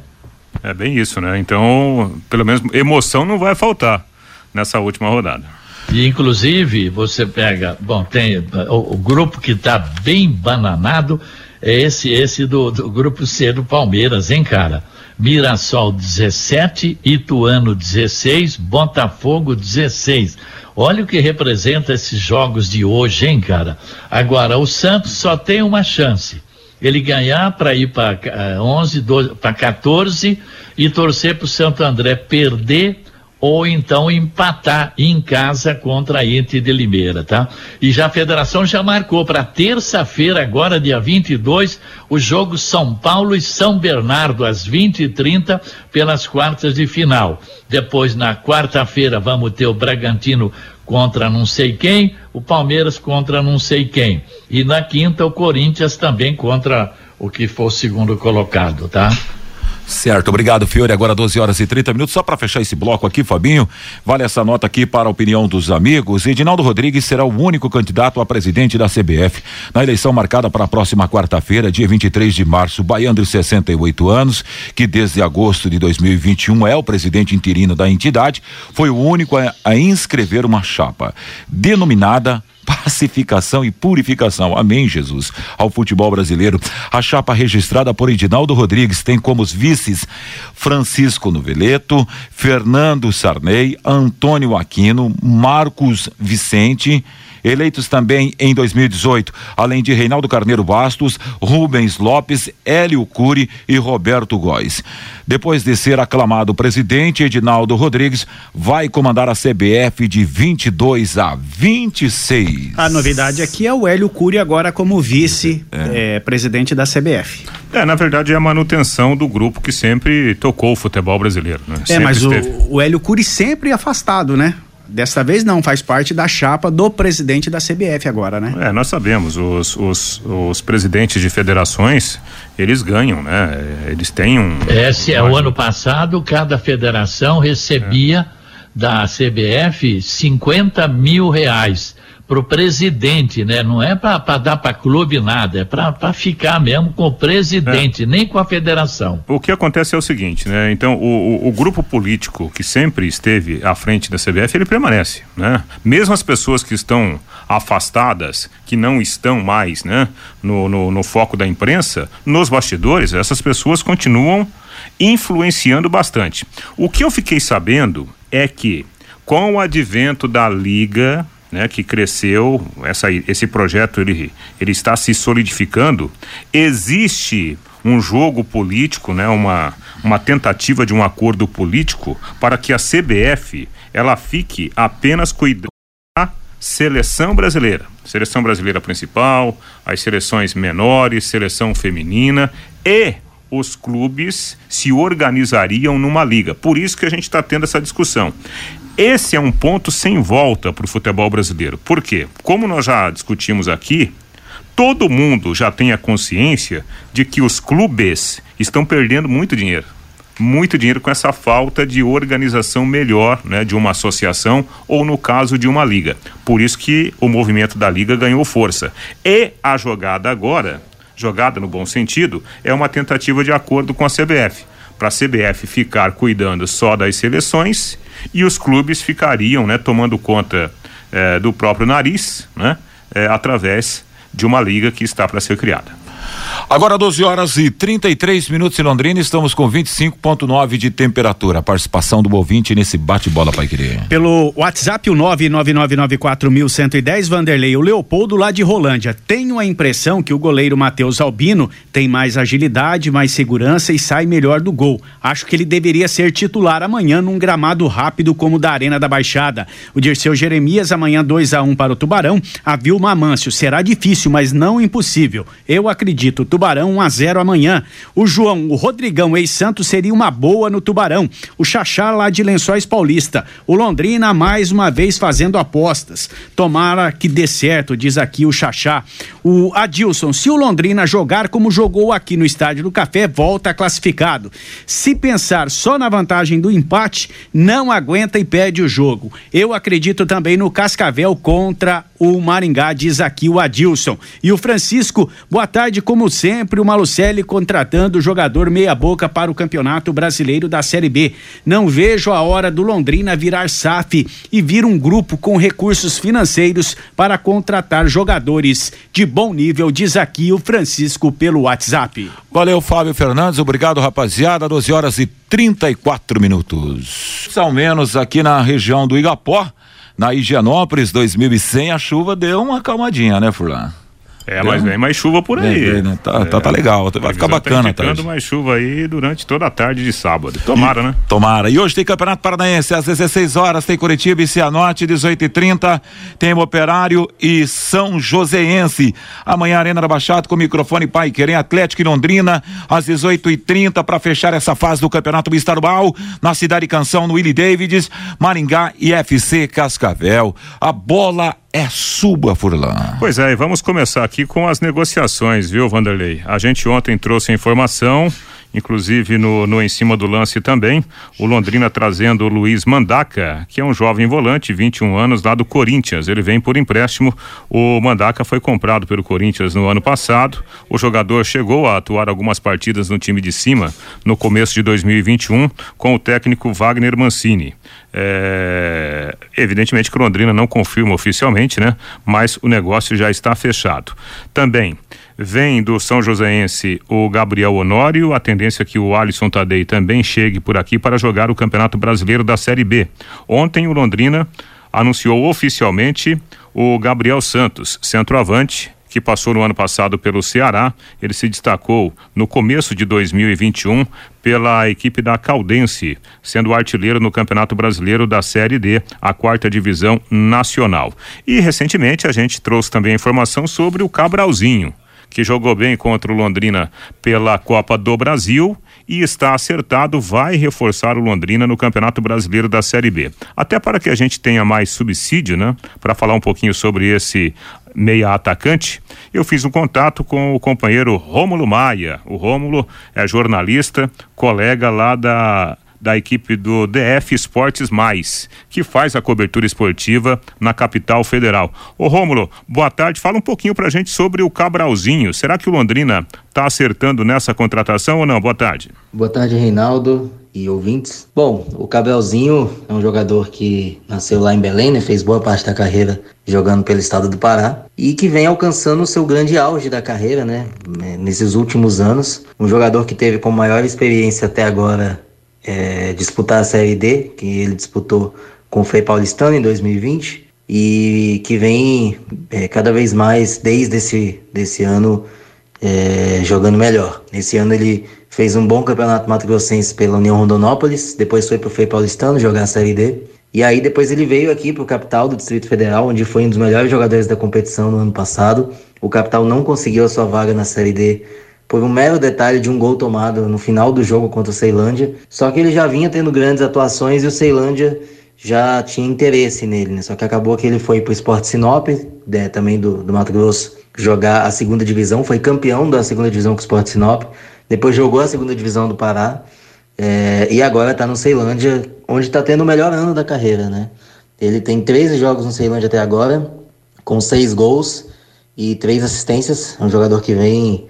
É bem isso, né? Então, pelo menos emoção não vai faltar nessa última rodada. E inclusive você pega, bom, tem o, o grupo que está bem bananado é esse esse do, do grupo C do Palmeiras, hein, cara? Mirassol 17, Ituano 16, Botafogo 16. Olha o que representa esses jogos de hoje, hein, cara? Agora, o Santos só tem uma chance. Ele ganhar para ir para uh, 11, para 14 e torcer para o Santo André perder ou então empatar em casa contra a Inter de Limeira, tá? E já a federação já marcou para terça-feira, agora dia 22, o jogo São Paulo e São Bernardo às 20 e 30 pelas quartas de final. Depois na quarta-feira vamos ter o Bragantino contra não sei quem, o Palmeiras contra não sei quem. E na quinta o Corinthians também contra o que for segundo colocado, tá? Certo, obrigado, Fiore. Agora 12 horas e 30 minutos. Só para fechar esse bloco aqui, Fabinho, vale essa nota aqui para a opinião dos amigos. Edinaldo Rodrigues será o único candidato a presidente da CBF na eleição marcada para a próxima quarta-feira, dia 23 de março. Baiano de 68 anos, que desde agosto de 2021 é o presidente interino da entidade, foi o único a, a inscrever uma chapa denominada pacificação e purificação. Amém, Jesus. Ao futebol brasileiro. A chapa registrada por Edinaldo Rodrigues tem como os vices Francisco Noveleto, Fernando Sarney, Antônio Aquino, Marcos Vicente Eleitos também em 2018, além de Reinaldo Carneiro Bastos, Rubens Lopes, Hélio Cury e Roberto Góes. Depois de ser aclamado presidente, Edinaldo Rodrigues vai comandar a CBF de 22 a 26. A novidade aqui é o Hélio Cury agora como vice-presidente é. é, da CBF. É, na verdade é a manutenção do grupo que sempre tocou o futebol brasileiro. Né? É, mas o, o Hélio Cury sempre afastado, né? Desta vez não, faz parte da chapa do presidente da CBF agora, né? É, nós sabemos, os, os, os presidentes de federações, eles ganham, né? Eles têm um. Esse é, o ano passado, cada federação recebia é. da CBF 50 mil reais para o presidente, né? Não é para dar para clube nada, é para ficar mesmo com o presidente, é. nem com a federação. O que acontece é o seguinte, né? Então, o, o, o, grupo político que sempre esteve à frente da CBF, ele permanece, né? Mesmo as pessoas que estão afastadas, que não estão mais, né? No, no, no foco da imprensa, nos bastidores, essas pessoas continuam influenciando bastante. O que eu fiquei sabendo é que com o advento da liga né, que cresceu, essa, esse projeto ele, ele está se solidificando. Existe um jogo político, né, uma, uma tentativa de um acordo político para que a CBF ela fique apenas cuidando da seleção brasileira, seleção brasileira principal, as seleções menores, seleção feminina e os clubes se organizariam numa liga. Por isso que a gente está tendo essa discussão. Esse é um ponto sem volta para o futebol brasileiro. Por quê? Como nós já discutimos aqui, todo mundo já tem a consciência de que os clubes estão perdendo muito dinheiro. Muito dinheiro com essa falta de organização melhor, né, de uma associação ou no caso de uma liga. Por isso que o movimento da liga ganhou força. E a jogada agora, jogada no bom sentido, é uma tentativa de acordo com a CBF para a CBF ficar cuidando só das seleções e os clubes ficariam, né, tomando conta eh, do próprio nariz, né, eh, através de uma liga que está para ser criada. Agora 12 horas e 33 minutos em Londrina, estamos com 25.9 de temperatura. A participação do ouvinte nesse bate-bola para querer. Pelo WhatsApp o 999941110 Vanderlei, o Leopoldo lá de Rolândia. Tenho a impressão que o goleiro Matheus Albino tem mais agilidade, mais segurança e sai melhor do gol. Acho que ele deveria ser titular amanhã num gramado rápido como o da Arena da Baixada. O Dirceu Jeremias amanhã 2 a 1 um para o Tubarão. A Vilma Amâncio será difícil, mas não impossível. Eu acredito Tubarão 1 a 0 amanhã. O João, o Rodrigão, ex-Santos, seria uma boa no Tubarão. O Xaxá lá de Lençóis Paulista. O Londrina mais uma vez fazendo apostas. Tomara que dê certo, diz aqui o Xaxá. O Adilson, se o Londrina jogar como jogou aqui no Estádio do Café, volta classificado. Se pensar só na vantagem do empate, não aguenta e perde o jogo. Eu acredito também no Cascavel contra o Maringá, diz aqui o Adilson. E o Francisco, boa tarde, como sempre, o Malucelli contratando o jogador meia-boca para o Campeonato Brasileiro da Série B. Não vejo a hora do Londrina virar SAF e vir um grupo com recursos financeiros para contratar jogadores de bom nível, diz aqui o Francisco pelo WhatsApp. Valeu, Fábio Fernandes, obrigado, rapaziada. 12 horas e 34 minutos. Ao menos aqui na região do Igapó na Higienópolis 2100 a chuva deu uma acalmadinha, né, Furlan? É, mas vem mais chuva por aí. Vem, vem, né? tá, é, tá, tá, legal, vai ficar bacana. Tá mais chuva aí durante toda a tarde de sábado. Tomara, e, né? Tomara. E hoje tem Campeonato Paranaense às 16 horas, tem Curitiba e Cianorte, 18 e 30 tem Operário e São Joséense. Amanhã Arena da Baixada com microfone Pai Querem Atlético e Londrina às 18 e 30 para fechar essa fase do Campeonato Estadual na Cidade Canção no Willie Davids, Maringá e FC Cascavel. A bola é suba, Furlan. Pois é, e vamos começar aqui com as negociações, viu, Vanderlei? A gente ontem trouxe a informação inclusive no, no em cima do lance também, o Londrina trazendo o Luiz Mandaca, que é um jovem volante, 21 anos, lá do Corinthians. Ele vem por empréstimo. O Mandaca foi comprado pelo Corinthians no ano passado. O jogador chegou a atuar algumas partidas no time de cima no começo de 2021 com o técnico Wagner Mancini. É, evidentemente que Londrina não confirma oficialmente, né? Mas o negócio já está fechado. Também Vem do São Joséense o Gabriel Honório, a tendência é que o Alisson Tadei também chegue por aqui para jogar o Campeonato Brasileiro da Série B. Ontem o Londrina anunciou oficialmente o Gabriel Santos, centroavante, que passou no ano passado pelo Ceará. Ele se destacou no começo de 2021 pela equipe da Caldense, sendo artilheiro no Campeonato Brasileiro da Série D, a quarta divisão nacional. E recentemente a gente trouxe também informação sobre o Cabralzinho, que jogou bem contra o Londrina pela Copa do Brasil e está acertado, vai reforçar o Londrina no Campeonato Brasileiro da Série B. Até para que a gente tenha mais subsídio, né? Para falar um pouquinho sobre esse meia atacante, eu fiz um contato com o companheiro Rômulo Maia. O Rômulo é jornalista, colega lá da da equipe do DF Esportes Mais, que faz a cobertura esportiva na capital federal. Ô Rômulo, boa tarde. Fala um pouquinho pra gente sobre o Cabralzinho. Será que o Londrina tá acertando nessa contratação ou não? Boa tarde. Boa tarde, Reinaldo e ouvintes. Bom, o Cabelzinho é um jogador que nasceu lá em Belém, né? Fez boa parte da carreira jogando pelo estado do Pará e que vem alcançando o seu grande auge da carreira, né? Nesses últimos anos. Um jogador que teve com maior experiência até agora é, disputar a Série D, que ele disputou com o Frei Paulistano em 2020 e que vem é, cada vez mais desde esse desse ano é, jogando melhor. Esse ano ele fez um bom campeonato Mato Grossense pela União Rondonópolis, depois foi para o Frei Paulistano jogar a Série D. E aí depois ele veio aqui para o capital do Distrito Federal, onde foi um dos melhores jogadores da competição no ano passado. O capital não conseguiu a sua vaga na Série D por um mero detalhe de um gol tomado no final do jogo contra o Ceilândia. Só que ele já vinha tendo grandes atuações e o Ceilândia já tinha interesse nele, né? Só que acabou que ele foi para o Sport Sinop, né, também do, do Mato Grosso, jogar a segunda divisão, foi campeão da segunda divisão com o Sport Sinop, depois jogou a segunda divisão do Pará é, e agora está no Ceilândia, onde está tendo o melhor ano da carreira, né? Ele tem 13 jogos no Ceilândia até agora, com seis gols e três assistências. É um jogador que vem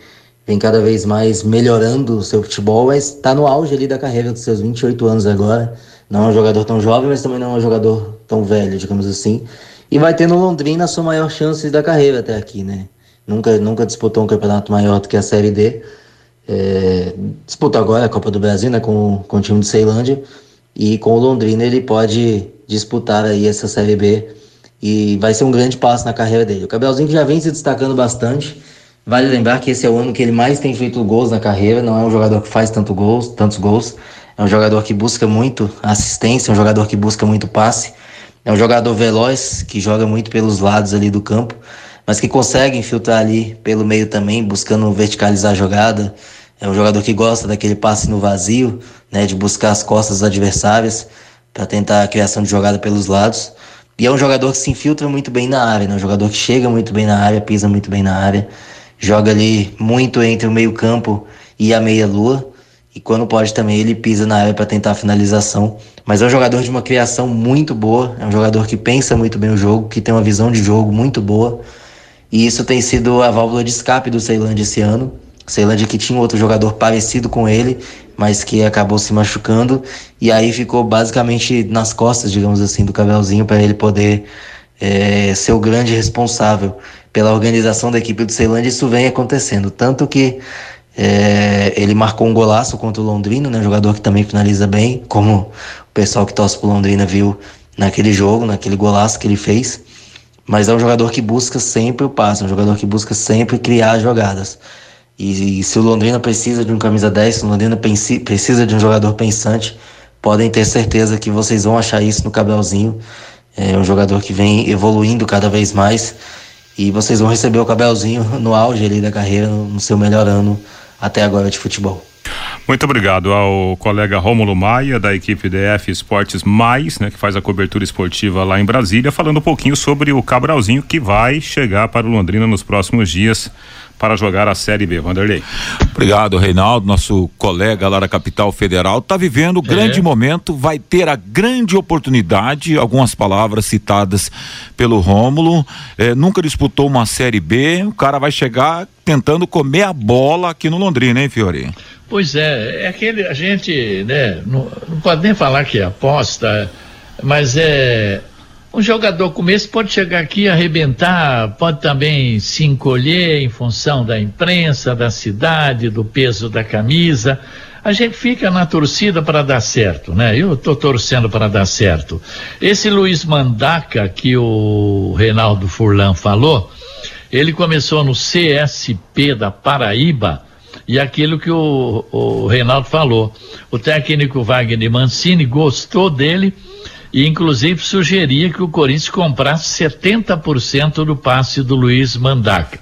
vem cada vez mais melhorando o seu futebol, mas está no auge ali da carreira dos seus 28 anos agora. Não é um jogador tão jovem, mas também não é um jogador tão velho, digamos assim. E vai ter no Londrina a sua maior chance da carreira até aqui, né? Nunca, nunca disputou um campeonato maior do que a Série D. É, disputa agora a Copa do Brasil, né, com, com o time de Ceilândia. E com o Londrina ele pode disputar aí essa Série B. E vai ser um grande passo na carreira dele. O Cabelzinho já vem se destacando bastante Vale lembrar que esse é o ano que ele mais tem feito gols na carreira, não é um jogador que faz tanto gols, tantos gols, é um jogador que busca muito assistência, é um jogador que busca muito passe, é um jogador veloz, que joga muito pelos lados ali do campo, mas que consegue infiltrar ali pelo meio também, buscando verticalizar a jogada. É um jogador que gosta daquele passe no vazio, né, de buscar as costas adversárias para tentar a criação de jogada pelos lados. E é um jogador que se infiltra muito bem na área, né? um jogador que chega muito bem na área, pisa muito bem na área joga ali muito entre o meio-campo e a meia-lua. E quando pode também ele pisa na área para tentar a finalização. Mas é um jogador de uma criação muito boa, é um jogador que pensa muito bem o jogo, que tem uma visão de jogo muito boa. E isso tem sido a válvula de escape do Ceilândia esse ano. Ceilândia que tinha outro jogador parecido com ele, mas que acabou se machucando. E aí ficou basicamente nas costas, digamos assim, do Cabelzinho para ele poder é, ser o grande responsável pela organização da equipe do Ceilândia, isso vem acontecendo. Tanto que é, ele marcou um golaço contra o Londrina, né, um jogador que também finaliza bem, como o pessoal que torce pro Londrina viu naquele jogo, naquele golaço que ele fez. Mas é um jogador que busca sempre o passe, um jogador que busca sempre criar jogadas. E, e se o Londrina precisa de um camisa 10, se o Londrina precisa de um jogador pensante, podem ter certeza que vocês vão achar isso no Cabelzinho. É um jogador que vem evoluindo cada vez mais e vocês vão receber o Cabelzinho no auge ali da carreira, no seu melhor ano até agora de futebol. Muito obrigado ao colega Rômulo Maia, da equipe DF Esportes Mais, né, que faz a cobertura esportiva lá em Brasília, falando um pouquinho sobre o Cabralzinho que vai chegar para o Londrina nos próximos dias para jogar a Série B. Vanderlei. Obrigado, Reinaldo, nosso colega lá da capital federal. Está vivendo um grande é. momento, vai ter a grande oportunidade, algumas palavras citadas pelo Rômulo. É, nunca disputou uma Série B, o cara vai chegar tentando comer a bola aqui no Londrina, hein, Fiori? Pois é, é aquele, a gente, né, não, não pode nem falar que é aposta, mas é Um jogador como esse pode chegar aqui arrebentar, pode também se encolher em função da imprensa, da cidade, do peso da camisa. A gente fica na torcida para dar certo, né? Eu estou torcendo para dar certo. Esse Luiz Mandaca que o Reinaldo Furlan falou, ele começou no CSP da Paraíba e aquilo que o, o Reinaldo falou. O técnico Wagner Mancini gostou dele e inclusive sugeria que o Corinthians comprasse 70% do passe do Luiz Mandaca.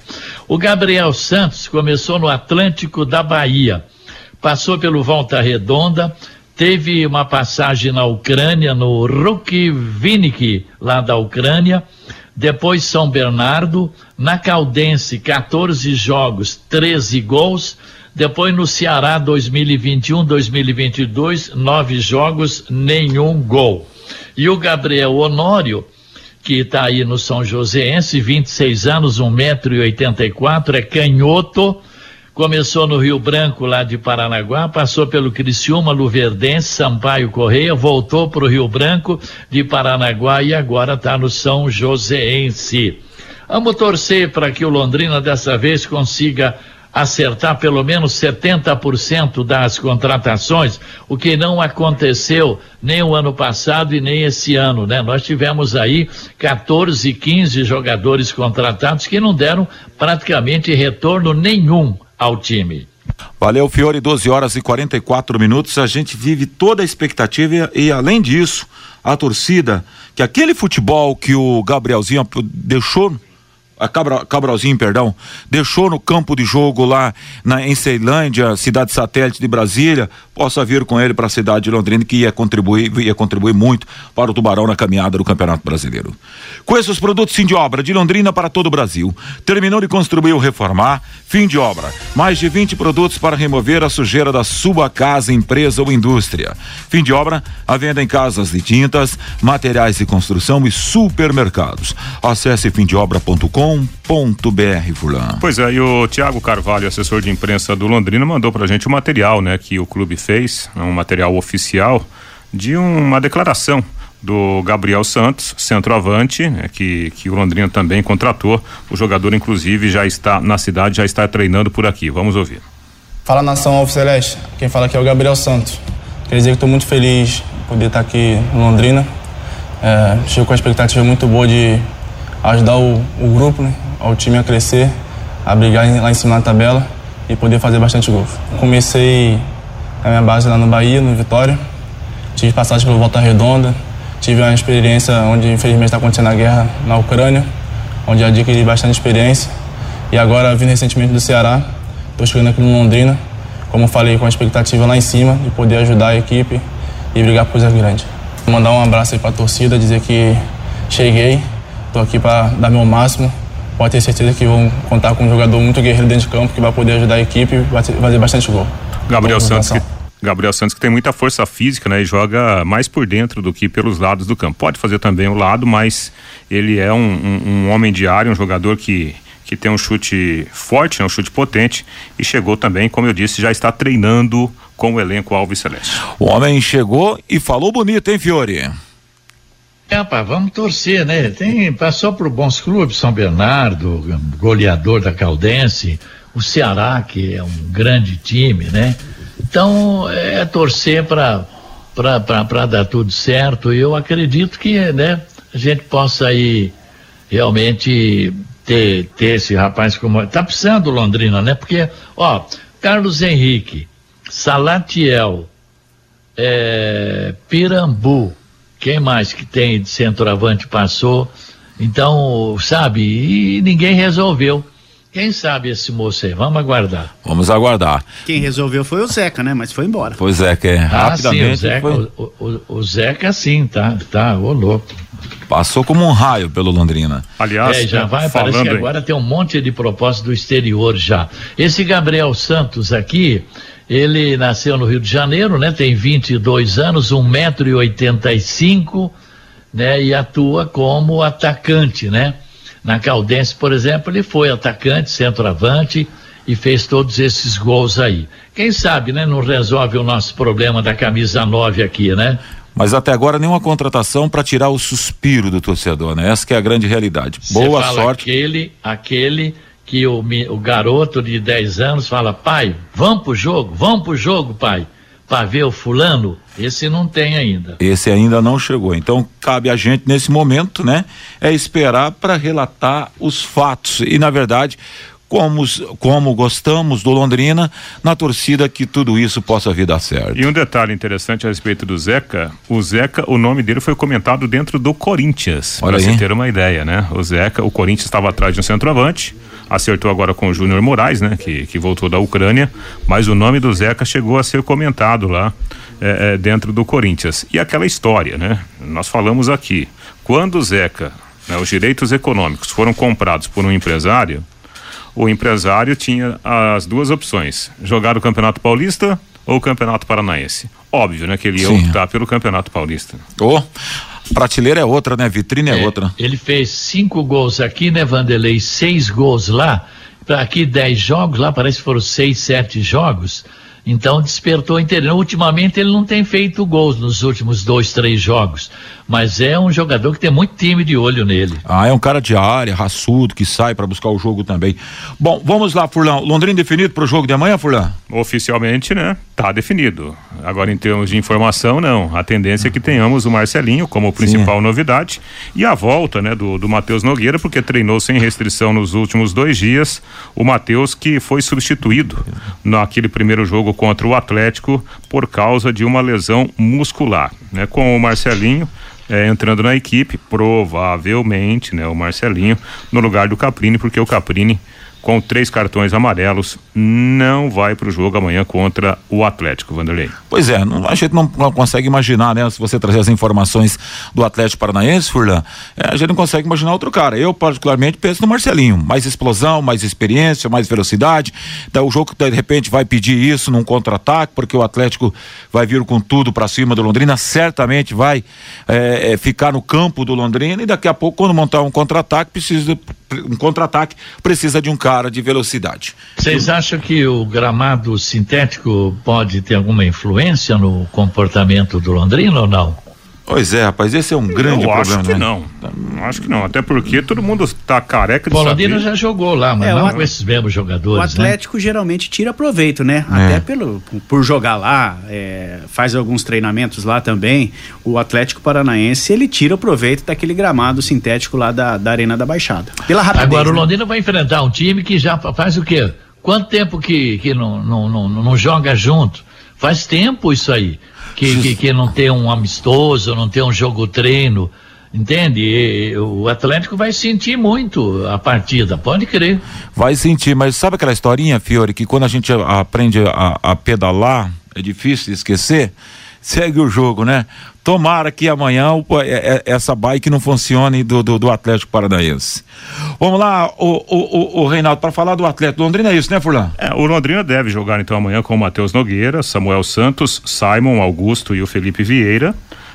O Gabriel Santos começou no Atlântico da Bahia, passou pelo Volta Redonda, teve uma passagem na Ucrânia, no Rukivnik, lá da Ucrânia, depois São Bernardo, na Caldense, 14 jogos, 13 gols, depois no Ceará 2021, 2022, nove jogos, nenhum gol. E o Gabriel Honório, que está aí no São Joséense, 26 anos, 1,84m, é canhoto, começou no Rio Branco, lá de Paranaguá, passou pelo Criciúma, Luverdense, Sampaio Correia, voltou para o Rio Branco de Paranaguá e agora está no São Joséense. Vamos torcer para que o Londrina dessa vez consiga acertar pelo menos 70% das contratações, o que não aconteceu nem o ano passado e nem esse ano, né? Nós tivemos aí 14, 15 jogadores contratados que não deram praticamente retorno nenhum ao time. Valeu, Fiore, 12 horas e 44 minutos. A gente vive toda a expectativa e, e além disso, a torcida, que aquele futebol que o Gabrielzinho deixou a Cabra, Cabralzinho, perdão, deixou no campo de jogo lá na, em Ceilândia, cidade satélite de Brasília, possa vir com ele para a cidade de Londrina, que ia contribuir, ia contribuir muito para o Tubarão na caminhada do Campeonato Brasileiro. Com esses produtos fim de obra de Londrina para todo o Brasil. Terminou de construir ou reformar, fim de obra. Mais de 20 produtos para remover a sujeira da sua casa, empresa ou indústria. Fim de obra, a venda em casas de tintas, materiais de construção e supermercados. Acesse fimdeobra.com com.br Fulano. Pois é, e o Tiago Carvalho, assessor de imprensa do Londrina, mandou pra gente o material, né, que o clube fez, um material oficial de uma declaração do Gabriel Santos, centroavante, né, que, que o Londrina também contratou. O jogador, inclusive, já está na cidade, já está treinando por aqui. Vamos ouvir. Fala nação Alvo Celeste, quem fala aqui é o Gabriel Santos. Quer dizer que estou muito feliz de poder estar aqui no Londrina. É, chego com a expectativa muito boa de ajudar o, o grupo, né, o time a crescer, a brigar lá em cima na tabela e poder fazer bastante gol. Comecei a minha base lá no Bahia, no Vitória. Tive passagem pelo Volta Redonda. Tive uma experiência onde infelizmente está acontecendo a guerra na Ucrânia, onde adquiri bastante experiência. E agora vim recentemente do Ceará. Estou chegando aqui no Londrina, como falei, com a expectativa lá em cima de poder ajudar a equipe e brigar por coisas grandes. Vou mandar um abraço aí para a torcida, dizer que cheguei Estou aqui para dar meu máximo. Pode ter certeza que vão contar com um jogador muito guerreiro dentro de campo que vai poder ajudar a equipe e fazer bastante gol. Gabriel Santos que, Gabriel Santos que tem muita força física, né? E joga mais por dentro do que pelos lados do campo. Pode fazer também o lado, mas ele é um, um, um homem de área, um jogador que que tem um chute forte, né, um chute potente e chegou também, como eu disse, já está treinando com o elenco Alves Celeste. O homem chegou e falou bonito, hein, Fiore? Vamos torcer, né? Tem, passou por bons clubes, São Bernardo, goleador da Caldense, o Ceará, que é um grande time, né? Então, é torcer para para dar tudo certo. E eu acredito que, né, a gente possa aí realmente ter, ter esse rapaz como. Tá precisando Londrina, né? Porque, ó, Carlos Henrique, Salatiel, é, Pirambu, quem mais que tem de centroavante passou? Então, sabe, e ninguém resolveu. Quem sabe esse moço aí? Vamos aguardar. Vamos aguardar. Quem resolveu foi o Zeca, né? Mas foi embora. Foi o Zeca, é. Ah, rapidamente. Sim, o, Zeca, foi... o, o, o, Zeca sim, tá, tá, ô louco. Passou como um raio pelo Londrina. Aliás, é, já vai, parece que agora tem um monte de propósito do exterior já. Esse Gabriel Santos aqui, ele nasceu no Rio de Janeiro, né? Tem 22 anos, 1,85m, né? E atua como atacante, né? Na Caldense, por exemplo, ele foi atacante, centroavante e fez todos esses gols aí. Quem sabe, né? Não resolve o nosso problema da camisa 9 aqui, né? Mas até agora nenhuma contratação para tirar o suspiro do torcedor, né? Essa é a grande realidade. Boa sorte. Aquele, aquele que o, o garoto de 10 anos fala, pai, vamos pro jogo, vamos pro jogo, pai, para ver o fulano, esse não tem ainda. Esse ainda não chegou. Então cabe a gente nesse momento, né, é esperar para relatar os fatos. E na verdade, como, como gostamos do Londrina, na torcida que tudo isso possa vir dar certo. E um detalhe interessante a respeito do Zeca, o Zeca, o nome dele foi comentado dentro do Corinthians, para você ter uma ideia, né? O Zeca, o Corinthians estava atrás de um centroavante, acertou agora com o Júnior Moraes, né? Que, que voltou da Ucrânia, mas o nome do Zeca chegou a ser comentado lá é, é, dentro do Corinthians. E aquela história, né? Nós falamos aqui, quando o Zeca, né, os direitos econômicos foram comprados por um empresário, o empresário tinha as duas opções: jogar o Campeonato Paulista ou o Campeonato Paranaense. Óbvio, né? Que ele ia Sim. optar pelo Campeonato Paulista. Oh, prateleira é outra, né? Vitrine é, é outra. Ele fez cinco gols aqui, né, Vanderlei? Seis gols lá. Aqui dez jogos, lá parece que foram seis, sete jogos. Então despertou interesse. Ultimamente ele não tem feito gols nos últimos dois, três jogos mas é um jogador que tem muito time de olho nele. Ah, é um cara de área, raçudo, que sai para buscar o jogo também. Bom, vamos lá, Furlan. Londrina definido para o jogo de amanhã, Furlan? Oficialmente, né? Tá definido. Agora, em termos de informação, não. A tendência é que tenhamos o Marcelinho como principal Sim. novidade e a volta, né, do, do Matheus Nogueira, porque treinou sem restrição nos últimos dois dias. O Matheus que foi substituído naquele primeiro jogo contra o Atlético por causa de uma lesão muscular, né? Com o Marcelinho é, entrando na equipe, provavelmente, né, o Marcelinho, no lugar do Caprini, porque o Caprini com três cartões amarelos, não vai para o jogo amanhã contra o Atlético, Vanderlei. Pois é, não, a gente não, não, consegue imaginar, né? Se você trazer as informações do Atlético Paranaense, Furlan, é, a gente não consegue imaginar outro cara. Eu, particularmente, penso no Marcelinho. Mais explosão, mais experiência, mais velocidade. Então, o jogo, de repente, vai pedir isso num contra-ataque, porque o Atlético vai vir com tudo para cima do Londrina, certamente vai é, é, ficar no campo do Londrina e daqui a pouco, quando montar um contra-ataque, precisa um contra-ataque precisa de um cara de velocidade. Vocês acham que o gramado sintético pode ter alguma influência no comportamento do Londrina ou não? Pois é, rapaz, esse é um grande eu problema. Acho que né? não. Acho que não. Até porque todo mundo está careca de Bolandino já jogou lá, mas é, não com esses mesmos jogadores. O né? Atlético né? geralmente tira proveito, né? É. Até pelo, por jogar lá, é, faz alguns treinamentos lá também. O Atlético Paranaense ele tira proveito daquele gramado sintético lá da, da Arena da Baixada. Pela rapidez, Agora né? o Londrina vai enfrentar um time que já faz o quê? Quanto tempo que, que não, não, não, não joga junto? Faz tempo isso aí que, que, que não tem um amistoso, não tem um jogo treino, entende? E, o Atlético vai sentir muito a partida, pode crer. Vai sentir, mas sabe aquela historinha, Fiore, que quando a gente aprende a, a pedalar, é difícil esquecer? Segue o jogo, né? Tomara que amanhã é, é, essa bike não funcione do, do, do, Atlético Paranaense. Vamos lá, o, o, o Reinaldo, para falar do Atlético. Londrina é isso, né, Furlan? É, o Londrina deve jogar então amanhã com o Matheus Nogueira, Samuel Santos, Simon Augusto e o Felipe Vieira,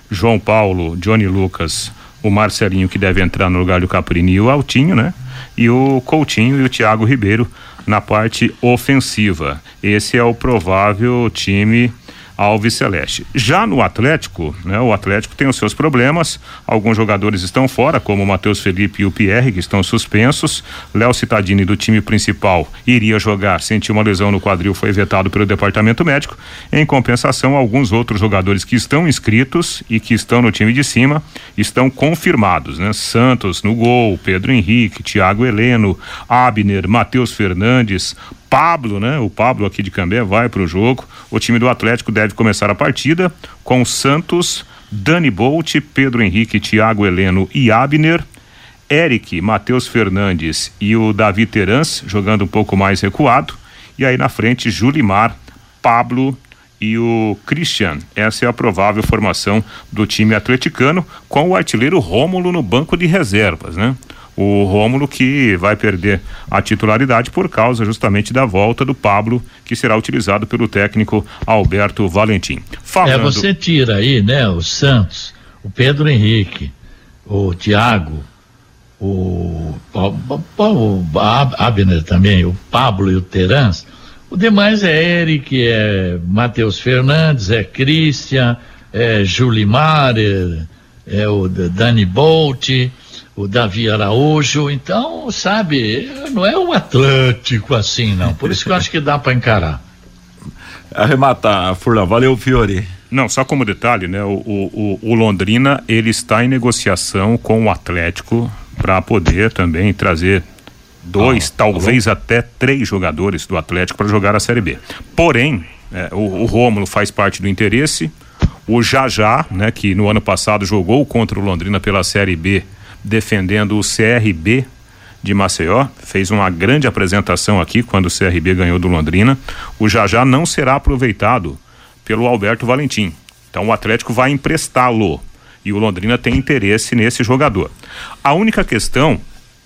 João Paulo, Johnny Lucas, o Marcelinho que deve entrar no lugar do Caprini e o Altinho, né? E o Coutinho e o Thiago Ribeiro na parte ofensiva. Esse é o provável time Alves Celeste. Já no Atlético, né, o Atlético tem os seus problemas. Alguns jogadores estão fora, como o Matheus Felipe e o Pierre, que estão suspensos. Léo Citadini, do time principal, iria jogar, sentiu uma lesão no quadril, foi vetado pelo departamento médico. Em compensação, alguns outros jogadores que estão inscritos e que estão no time de cima estão confirmados, né? Santos no gol, Pedro Henrique, Thiago Heleno, Abner, Matheus Fernandes, Pablo, né? O Pablo aqui de Cambé vai para o jogo. O time do Atlético deve começar a partida com Santos, Dani Bolt, Pedro Henrique, Thiago Heleno e Abner. Eric, Matheus Fernandes e o Davi Terans jogando um pouco mais recuado. E aí na frente, Julimar, Pablo e o Christian. Essa é a provável formação do time atleticano, com o artilheiro Rômulo no banco de reservas, né? O Rômulo que vai perder a titularidade por causa justamente da volta do Pablo, que será utilizado pelo técnico Alberto Valentim. Falando... É, você tira aí, né, o Santos, o Pedro Henrique, o Thiago, o, o, o Abner também, o Pablo e o Terans. O demais é Eric, é Matheus Fernandes, é Christian, é, Julimar, é, é o Dani Bolt, o Davi Araújo. Então, sabe, não é o Atlântico assim, não. Por isso que eu acho que dá para encarar. Arrematar, Furlan. Valeu, Fiore. Não, só como detalhe, né? O, o, o Londrina ele está em negociação com o Atlético para poder também trazer dois, ah, talvez alô? até três jogadores do Atlético para jogar a Série B. Porém, é, o, o Rômulo faz parte do interesse. O Jajá, né, que no ano passado jogou contra o Londrina pela Série B, defendendo o CRB de Maceió, fez uma grande apresentação aqui quando o CRB ganhou do Londrina. O Jajá não será aproveitado pelo Alberto Valentim. Então o Atlético vai emprestá-lo e o Londrina tem interesse nesse jogador. A única questão,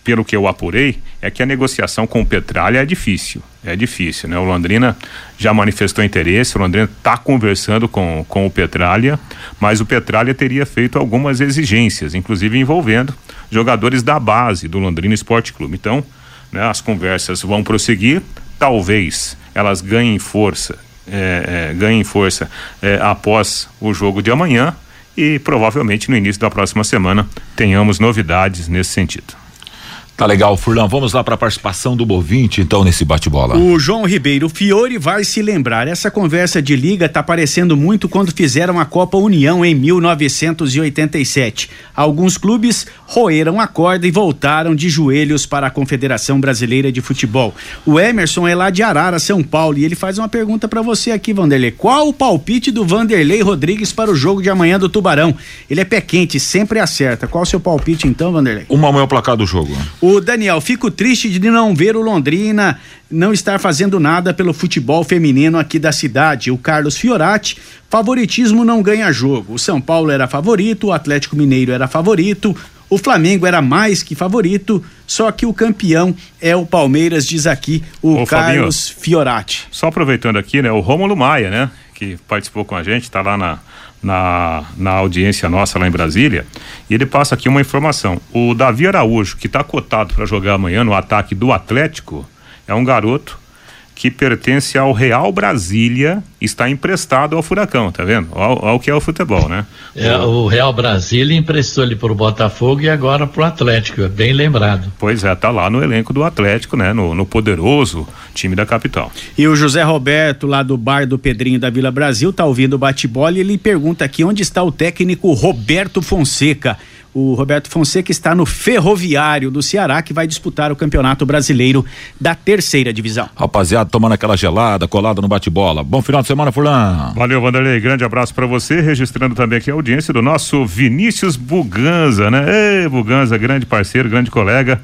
pelo que eu apurei, é que a negociação com o Petralha é difícil. É difícil, né? O Londrina já manifestou interesse, o Londrina está conversando com, com o Petralha, mas o Petralha teria feito algumas exigências, inclusive envolvendo jogadores da base do Londrina Esporte Clube. Então, né, as conversas vão prosseguir, talvez elas ganhem força é, é, ganhem força é, após o jogo de amanhã e provavelmente no início da próxima semana tenhamos novidades nesse sentido. Tá legal, Furlan. Vamos lá para a participação do Bovinte, então, nesse bate-bola. O João Ribeiro Fiore vai se lembrar. Essa conversa de liga tá parecendo muito quando fizeram a Copa União em 1987. Alguns clubes roeram a corda e voltaram de joelhos para a Confederação Brasileira de Futebol. O Emerson é lá de Arara, São Paulo, e ele faz uma pergunta para você aqui, Vanderlei. Qual o palpite do Vanderlei Rodrigues para o jogo de amanhã do Tubarão? Ele é pé quente, sempre acerta. Qual o seu palpite então, Vanderlei? Uma maior placar do jogo. O Daniel, fico triste de não ver o Londrina não estar fazendo nada pelo futebol feminino aqui da cidade. O Carlos Fiorati, favoritismo não ganha jogo. O São Paulo era favorito, o Atlético Mineiro era favorito, o Flamengo era mais que favorito, só que o campeão é o Palmeiras, diz aqui o Ô, Carlos Fabinho, Fiorati. Só aproveitando aqui, né, o Rômulo Maia, né, que participou com a gente, tá lá na na, na audiência nossa lá em Brasília, e ele passa aqui uma informação. O Davi Araújo, que está cotado para jogar amanhã no ataque do Atlético, é um garoto que pertence ao Real Brasília, está emprestado ao Furacão, tá vendo? Ao, ao que é o futebol, né? É, o Real Brasília emprestou ele para o Botafogo e agora para o Atlético, é bem lembrado. Pois é, tá lá no elenco do Atlético, né? No, no poderoso time da capital. E o José Roberto, lá do bar do Pedrinho da Vila Brasil, tá ouvindo o bate-bola e ele pergunta aqui onde está o técnico Roberto Fonseca. O Roberto Fonseca está no Ferroviário do Ceará, que vai disputar o Campeonato Brasileiro da terceira divisão. Rapaziada, tomando aquela gelada, colada no bate-bola. Bom final de semana, Fulano. Valeu, Vanderlei. Grande abraço para você. Registrando também aqui a audiência do nosso Vinícius Buganza, né? Ei, Buganza, grande parceiro, grande colega.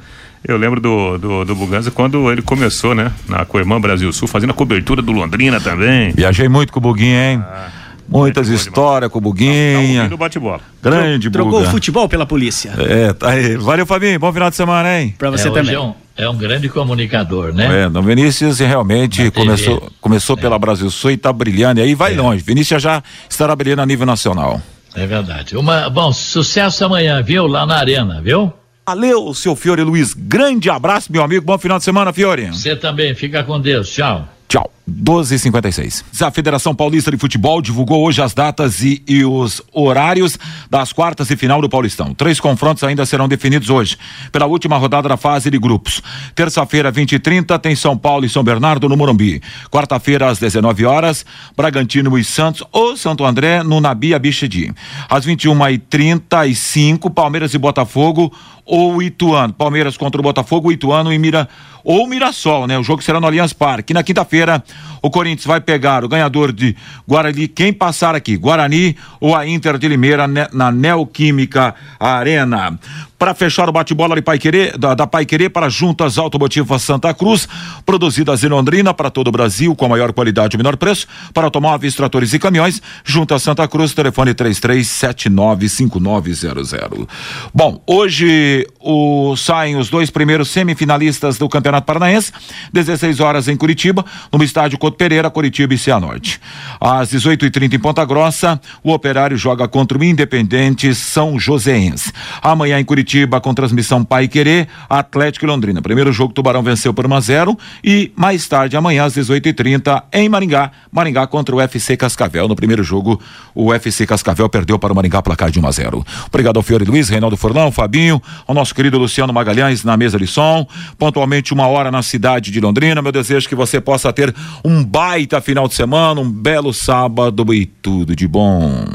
Eu lembro do, do, do Buganza quando ele começou, né? Na Coirmã Brasil Sul, fazendo a cobertura do Londrina também. Viajei muito com o Buguinha, hein? Ah. Muitas histórias com o Buguinha. Tá, bate-bola. Grande Tro Trocou o futebol pela polícia. É, tá aí. Valeu, Fabinho. Bom final de semana, hein? Pra você é, também. É um, é um, grande comunicador, né? É, o Vinícius realmente começou, começou é. pela Brasil Sul e tá brilhando. E aí vai é. longe. Vinícius já estará brilhando a nível nacional. É verdade. Uma, bom, sucesso amanhã, viu? Lá na arena, viu? Valeu, seu Fiore Luiz. Grande abraço, meu amigo. Bom final de semana, Fiore. Você também. Fica com Deus. Tchau. Tchau. 12:56. A Federação Paulista de Futebol divulgou hoje as datas e, e, os horários das quartas e final do Paulistão. Três confrontos ainda serão definidos hoje, pela última rodada da fase de grupos. Terça-feira, 20 e 30, tem São Paulo e São Bernardo no Morumbi. Quarta-feira, às 19 horas, Bragantino e Santos ou Santo André no Nabi Abichedi. Às 21 e 35, Palmeiras e Botafogo ou Ituano. Palmeiras contra o Botafogo, Ituano e Mira ou Mirassol, né? O jogo será no Allianz Parque. Na quinta-feira, o Corinthians vai pegar o ganhador de Guarani, quem passar aqui, Guarani ou a Inter de Limeira na Neoquímica Arena. Para fechar o bate-bola de Pai Querer, da, Pai Querer para Juntas Automotivas Santa Cruz, produzidas em Londrina para todo o Brasil com a maior qualidade e menor preço, para automóveis, tratores e caminhões, Juntas Santa Cruz, telefone 33795900. Bom, hoje o, saem os dois primeiros semifinalistas do Campeonato Paranaense, 16 horas em Curitiba, no estádio Couto Pereira, Curitiba e Cianorte. Às 18h30 em Ponta Grossa, o Operário joga contra o Independente São Joséense. Amanhã em Curitiba Curitiba com transmissão Pai Querer, Atlético e Londrina. Primeiro jogo Tubarão venceu por 1 a 0 e mais tarde amanhã às 18h30 em Maringá, Maringá contra o UFC Cascavel. No primeiro jogo, o UFC Cascavel perdeu para o Maringá placar de 1 a 0. Obrigado ao Fiore Luiz, Reinaldo Forlão, Fabinho, ao nosso querido Luciano Magalhães na mesa de som. Pontualmente uma hora na cidade de Londrina. Meu desejo é que você possa ter um baita final de semana, um belo sábado e tudo de bom.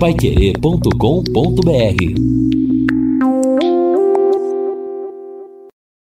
Paiquerê.com.br